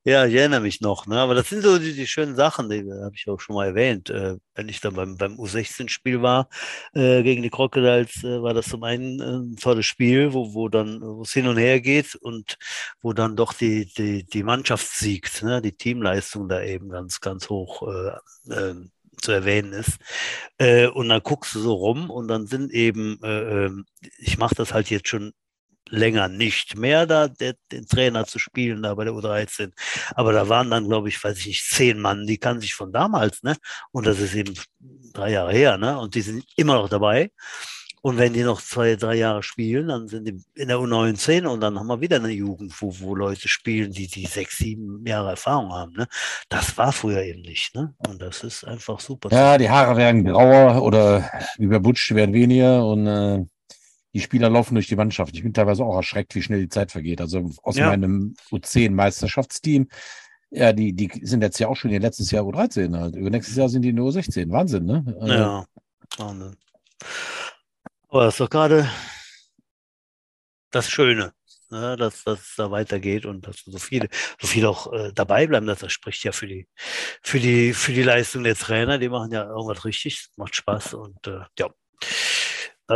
Ja, ich erinnere mich noch, ne? Aber das sind so die, die schönen Sachen, die habe ich auch schon mal erwähnt. Äh, wenn ich dann beim, beim U16-Spiel war, äh, gegen die Crocodiles, äh, war das zum einen äh, ein tolles Spiel, wo, wo dann, wo es hin und her geht und wo dann doch die, die, die Mannschaft siegt, ne? Die Teamleistung da eben ganz, ganz hoch äh, äh, zu erwähnen ist. Äh, und dann guckst du so rum und dann sind eben, äh, ähm, ich mache das halt jetzt schon länger nicht mehr, da der, den Trainer zu spielen, da bei der U13. Aber da waren dann, glaube ich, weiß ich nicht, zehn Mann, die kann sich von damals, ne? Und das ist eben drei Jahre her, ne? Und die sind immer noch dabei. Und wenn die noch zwei, drei Jahre spielen, dann sind die in der U19 und dann haben wir wieder eine Jugend, wo, wo Leute spielen, die die sechs, sieben Jahre Erfahrung haben. Ne? Das war früher eben nicht. Ne? Und das ist einfach super. Ja, die Haare werden grauer oder wie bei Butch, die werden weniger und äh, die Spieler laufen durch die Mannschaft. Ich bin teilweise auch erschreckt, wie schnell die Zeit vergeht. Also aus Ja. meinem U10-Meisterschaftsteam, ja, die, die sind jetzt ja auch schon ihr letztes Jahr U13 halt. Über nächstes Jahr sind die in der U16. Wahnsinn, ne? Äh, Ja, Wahnsinn. Aber das ist doch gerade das Schöne, ne, dass, dass es da weitergeht und dass so viele, so viele auch äh, dabei bleiben. Das, das spricht ja für die, für die, für die Leistung der Trainer. Die machen ja irgendwas richtig, macht Spaß und äh, ja,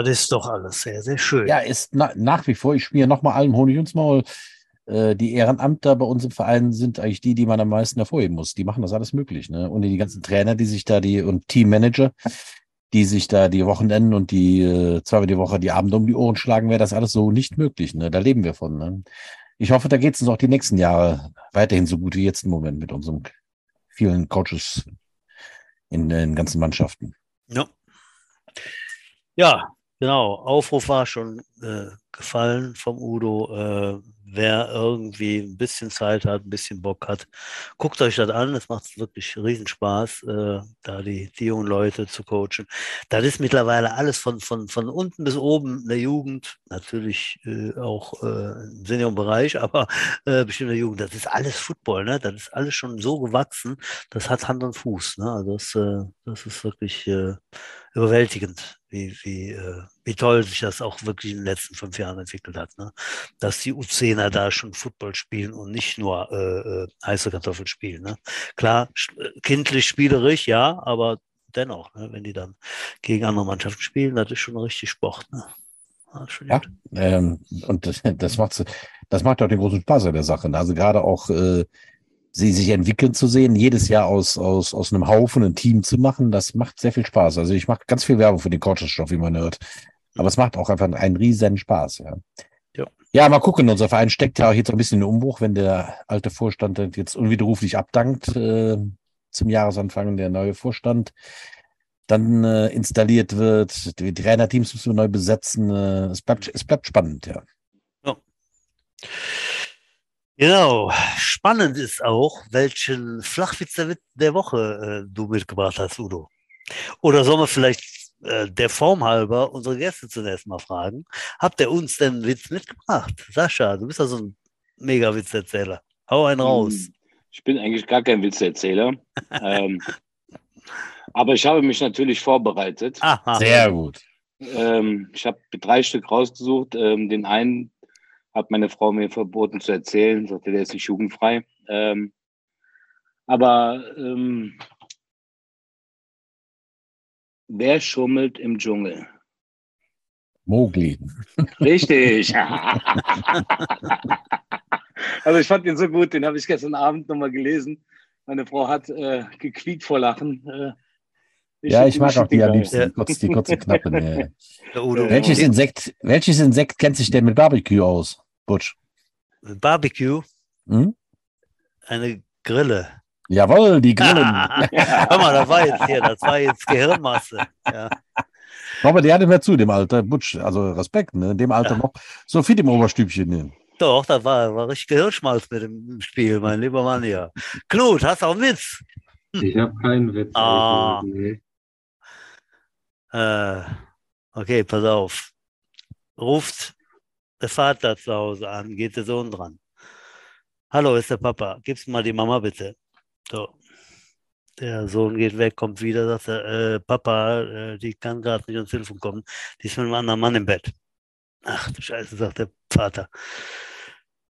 das ist doch alles sehr, sehr schön. Ja, ist na, nach wie vor, ich spiele nochmal allem Honig ins Maul. Äh, die Ehrenamter bei uns im Verein sind eigentlich die, die man am meisten hervorheben muss. Die machen das alles möglich. Ne? Und die ganzen Trainer, die sich da, die und Teammanager, die sich da die Wochenenden und die äh, zweimal die Woche die Abende um die Ohren schlagen, wäre das alles so nicht möglich. Ne? Da leben wir von. Ne? Ich hoffe, da geht es uns auch die nächsten Jahre weiterhin so gut wie jetzt im Moment mit unseren vielen Coaches in den ganzen Mannschaften. Ja. Ja, genau. Aufruf war schon äh, gefallen vom Udo. Äh, wer irgendwie ein bisschen Zeit hat, ein bisschen Bock hat, guckt euch das an. Es macht wirklich Riesenspaß, äh, da die, die jungen Leute zu coachen. Das ist mittlerweile alles von, von, von unten bis oben in der Jugend, natürlich äh, auch äh, im Seniorenbereich, aber äh, bestimmt in der Jugend. Das ist alles Football, ne? Das ist alles schon so gewachsen, das hat Hand und Fuß. Ne? Also das, äh, das ist wirklich äh, überwältigend, wie, wie, äh, wie toll sich das auch wirklich in den letzten fünf Jahren entwickelt hat. Ne? Dass die U10er da schon Football spielen und nicht nur äh, äh, heiße Kartoffeln spielen. Ne? Klar, äh, kindlich, spielerisch, ja, aber dennoch, ne? wenn die dann gegen andere Mannschaften spielen, das ist schon richtig Sport. Ne? Schon Ja. Ähm, und das, das macht das macht auch den großen Spaß an der Sache. Also gerade auch äh, sie sich entwickeln zu sehen, jedes Jahr aus, aus, aus einem Haufen ein Team zu machen, das macht sehr viel Spaß. Also ich mache ganz viel Werbung für den Coaches-Stoff, wie man hört. Aber es macht auch einfach einen riesen Spaß, ja. Ja. Ja, mal gucken. Unser Verein steckt ja auch jetzt ein bisschen in Umbruch, wenn der alte Vorstand jetzt unwiderruflich abdankt äh, zum Jahresanfang, der neue Vorstand dann äh, installiert wird. Die Trainerteams müssen wir neu besetzen. Äh, es, bleibt, es bleibt spannend, ja. Genau. Spannend ist auch, welchen Flachwitz der, Woche äh, du mitgebracht hast, Udo. Oder sollen wir vielleicht äh, der Form halber unsere Gäste zunächst mal fragen? Habt ihr uns denn einen Witz mitgebracht? Sascha, du bist ja so ein Mega-Witzerzähler. Hau einen raus. Ich bin eigentlich gar kein Witzeerzähler. ähm, aber ich habe mich natürlich vorbereitet. Aha. Sehr gut. Ähm, ich habe drei Stück rausgesucht. Ähm, den einen hat meine Frau mir verboten zu erzählen, sagte, der ist nicht jugendfrei. Ähm, aber ähm, wer schummelt im Dschungel? Mowgli. Richtig. also ich fand den so gut, den habe ich gestern Abend nochmal gelesen. Meine Frau hat äh, gequiekt vor Lachen. Äh, Ja, find ich mag auch die am liebsten. Die kurz, die kurze Knappe. Nee. Der Udo. Welches Insekt, welches Insekt kennt sich denn mit Barbecue aus? Butch. Barbecue, Hm? eine Grille. Jawohl, die Grillen. Hör mal, das war jetzt hier, das war jetzt Gehirnmasse. Ja. Aber der hatte mehr zu, dem Alter. Butsch, also Respekt, ne? In dem Alter Ja. noch so fit im Oberstübchen. Ne? Doch, das war, war richtig Gehirnschmalz mit dem Spiel, mein lieber Mann hier. Knut, hast du auch einen Witz? Ich habe keinen Witz. Ah. Nee. Äh, okay, pass auf. Ruft der Vater zu Hause an, geht der Sohn dran. Hallo, ist der Papa. Gib's mal die Mama bitte. So. Der Sohn geht weg, kommt wieder, sagt er, äh, Papa, äh, die kann gerade nicht ans Telefon kommen. Die ist mit einem anderen Mann im Bett. Ach du Scheiße, sagt der Vater.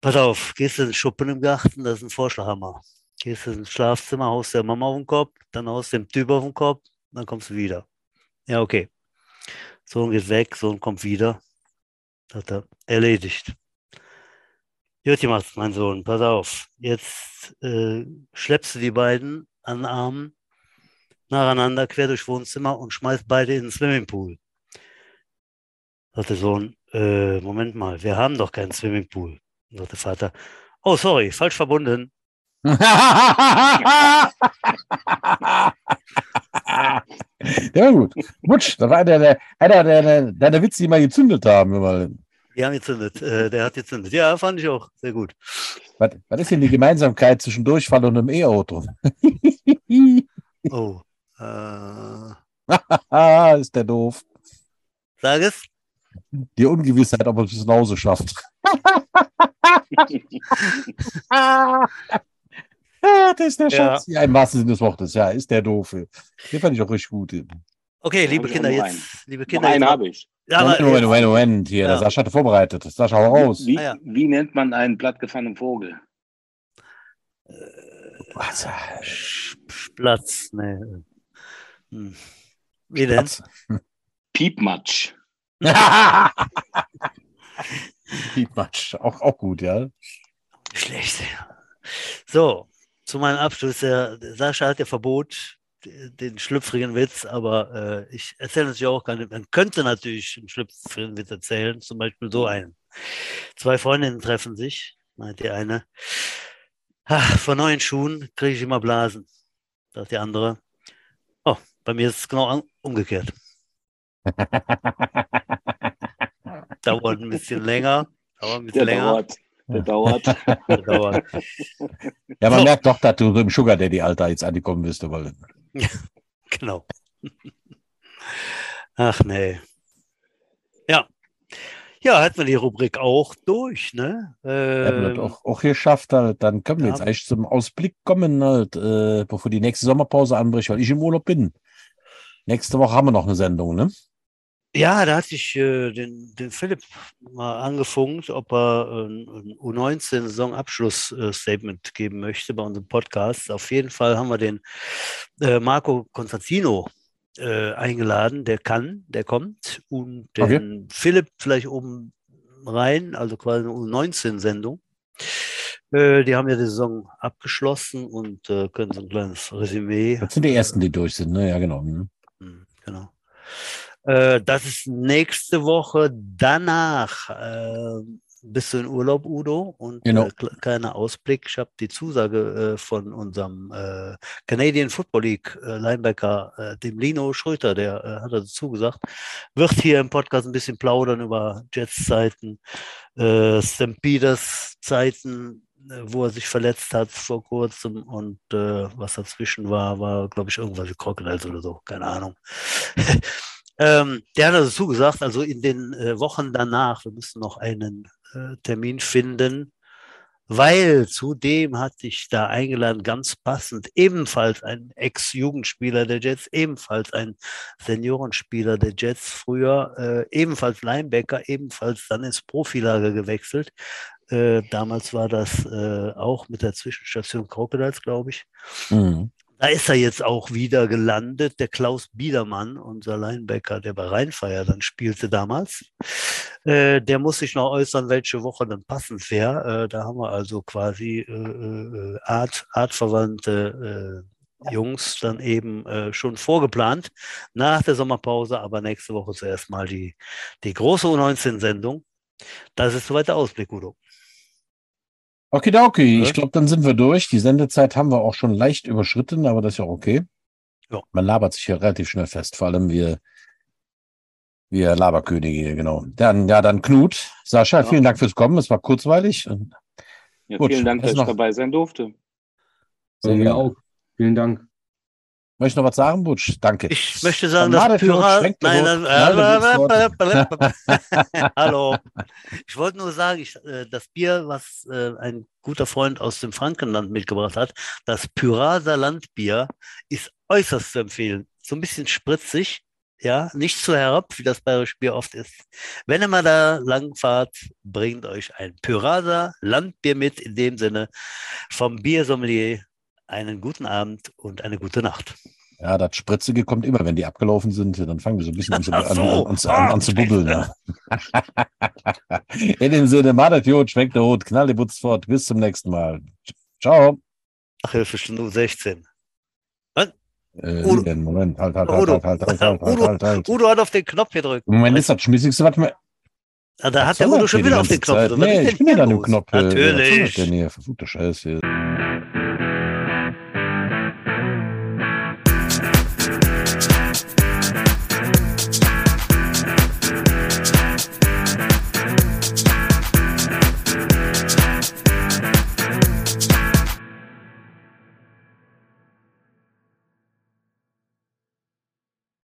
Pass auf, gehst du in den Schuppen im Garten, das ist ein Vorschlaghammer. Gehst du ins Schlafzimmer, haust der Mama auf den Kopf, dann haust dem Typ auf den Kopf, dann kommst du wieder. Ja, okay. Sohn geht weg, Sohn kommt wieder. Sagt er, erledigt. Gemacht, mein Sohn, pass auf. Jetzt äh, schleppst du die beiden an den Armen nacheinander quer durchs Wohnzimmer und schmeißt beide in den Swimmingpool. Der Sohn, äh, Moment mal, wir haben doch keinen Swimmingpool. Der Vater, oh sorry, falsch verbunden. Der war gut. Butsch, das war einer der, einer der, der, deiner Witze, die mal gezündet haben. Mal. Die haben gezündet, äh, der hat gezündet. Ja, fand ich auch sehr gut. Was, was ist denn die Gemeinsamkeit zwischen Durchfall und einem E-Auto? Oh, äh, ist der doof. sag es. Die Ungewissheit, ob er es nach Hause schafft. ah, das ist der Ja. Schatz. Ja. im wahrsten Sinne des Wortes. Ja, ist der doofe. Den fand ich auch richtig gut. Okay, liebe Kinder, jetzt, liebe Kinder, einen jetzt, habe ich. ja, aber Moment, Moment, Moment, Moment. Hier, Ja. der Sascha hatte vorbereitet. Sascha, hau raus. Wie, Ah, ja. wie nennt man einen plattgefahrenen Vogel? Was? Sch- Platz, ne. Hm. Wie denn? Piepmatsch. Piepmatsch. Auch, auch gut, ja. Schlecht. So, zu meinem Abschluss. Der, Sascha hat ja Verbot, den schlüpfrigen Witz, aber äh, ich erzähle natürlich auch gar nicht. Man könnte natürlich einen schlüpfrigen Witz erzählen, zum Beispiel so einen. Zwei Freundinnen treffen sich, meint die eine. Ach, von neuen Schuhen kriege ich immer Blasen, sagt die andere. Oh, bei mir ist es genau umgekehrt. Dauert ein bisschen länger, dauert ein bisschen Der länger. dauert. Der dauert. Dauert. Ja, man So. merkt doch, dass du so im Sugar Daddy Alter jetzt angekommen bist. Aber Genau. Ach nee. Ja. Ja, hatten wir die Rubrik auch durch, ne? Ähm, das auch, auch geschafft. Halt. Dann können wir Ja. jetzt eigentlich zum Ausblick kommen, halt, äh, bevor die nächste Sommerpause anbricht, weil ich im Urlaub bin. Nächste Woche haben wir noch eine Sendung, ne? Ja, da hatte ich äh, den, den Philipp mal angefunkt, ob er äh, ein U19-Saisonabschluss-Statement geben möchte bei unserem Podcast. Auf jeden Fall haben wir den äh, Marco Constantino äh, eingeladen. Der kann, der kommt. Und den Philipp vielleicht oben rein, also quasi eine U19-Sendung. Äh, die haben ja die Saison abgeschlossen und können so ein kleines Resümee Das sind die ersten, die durch sind, ne? Ja, genau. Mhm. hm, Genau. Äh, das ist nächste Woche. Danach äh, bist du in Urlaub, Udo. Und Genau. äh, kle- kleiner Ausblick. Ich habe die Zusage äh, von unserem äh, Canadian Football League äh, Linebacker, äh, dem Lino Schröter, der äh, hat dazu gesagt, wird hier im Podcast ein bisschen plaudern über Jets-Zeiten, äh, Stampeders-Zeiten, äh, wo er sich verletzt hat vor kurzem und äh, was dazwischen war, war, glaube ich, irgendwas wie Crocodiles oder so, keine Ahnung. ähm, der hat dazu gesagt, also in den äh, Wochen danach, wir müssen noch einen äh, Termin finden, weil zudem hatte ich da eingeladen, ganz passend, ebenfalls ein Ex-Jugendspieler der Jets, ebenfalls ein Seniorenspieler der Jets, früher äh, ebenfalls Linebacker, ebenfalls dann ins Profilager gewechselt. Äh, damals war das äh, auch mit der Zwischenstation Crocodiles, glaube ich. Mhm. Da ist er jetzt auch wieder gelandet, der Klaus Biedermann, unser Linebacker, der bei Rheinfeier dann spielte damals. Äh, der muss sich noch äußern, welche Woche dann passend wäre. Äh, da haben wir also quasi äh, äh, Art, artverwandte äh, Jungs dann eben äh, schon vorgeplant nach der Sommerpause, aber nächste Woche zuerst mal die, die große U19-Sendung. Das ist soweit der Ausblick, Udo. Okidoki, Ja. ich glaube, dann sind wir durch. Die Sendezeit haben wir auch schon leicht überschritten, aber das ist ja okay. Ja. Man labert sich ja relativ schnell fest, vor allem wir, wir Laberkönige, genau. Dann, ja, dann Knut, Sascha, Ja. vielen Dank fürs Kommen. Es war kurzweilig. Ja, Gut, vielen Dank, dass ich noch? dabei sein durfte. Sehr gerne. auch. Vielen Dank. Möchtest du noch was sagen, Butsch? Danke. Ich möchte sagen, dass der Nein, nein, Hallo. Ich wollte nur sagen, ich, äh, das Bier, was äh, ein guter Freund aus dem Frankenland mitgebracht hat, das Pyraser Landbier, ist äußerst zu empfehlen. So ein bisschen spritzig, ja, nicht zu herab, wie das bayerische Bier oft ist. Wenn ihr mal da lang fahrt, bringt euch ein Pyraser Landbier mit. In dem Sinne vom Biersommelier einen guten Abend und eine gute Nacht. Ja, das Spritzige kommt immer, wenn die abgelaufen sind, dann fangen wir so ein bisschen an zu, an, so. an, an, an, zu bubbeln. Ja. In dem Sinne, Madet Jod, schmeckt der Hut, knall die Butz fort. Bis zum nächsten Mal. Ciao. Ach, Hilfestunde 16. Äh, Udo. wie denn? Moment, halt, halt, Udo. halt, halt, halt, halt, halt, Udo. halt, halt. Udo hat auf den Knopf gedrückt. Moment, ist das Schmissigste, was mir. Ah, da hat Was der Udo schon wieder auf den Knopf gedrückt. Was Nee, ist ich bin ja da hier nur los? Knopf. äh, Was Natürlich. denn hier? Scheiße.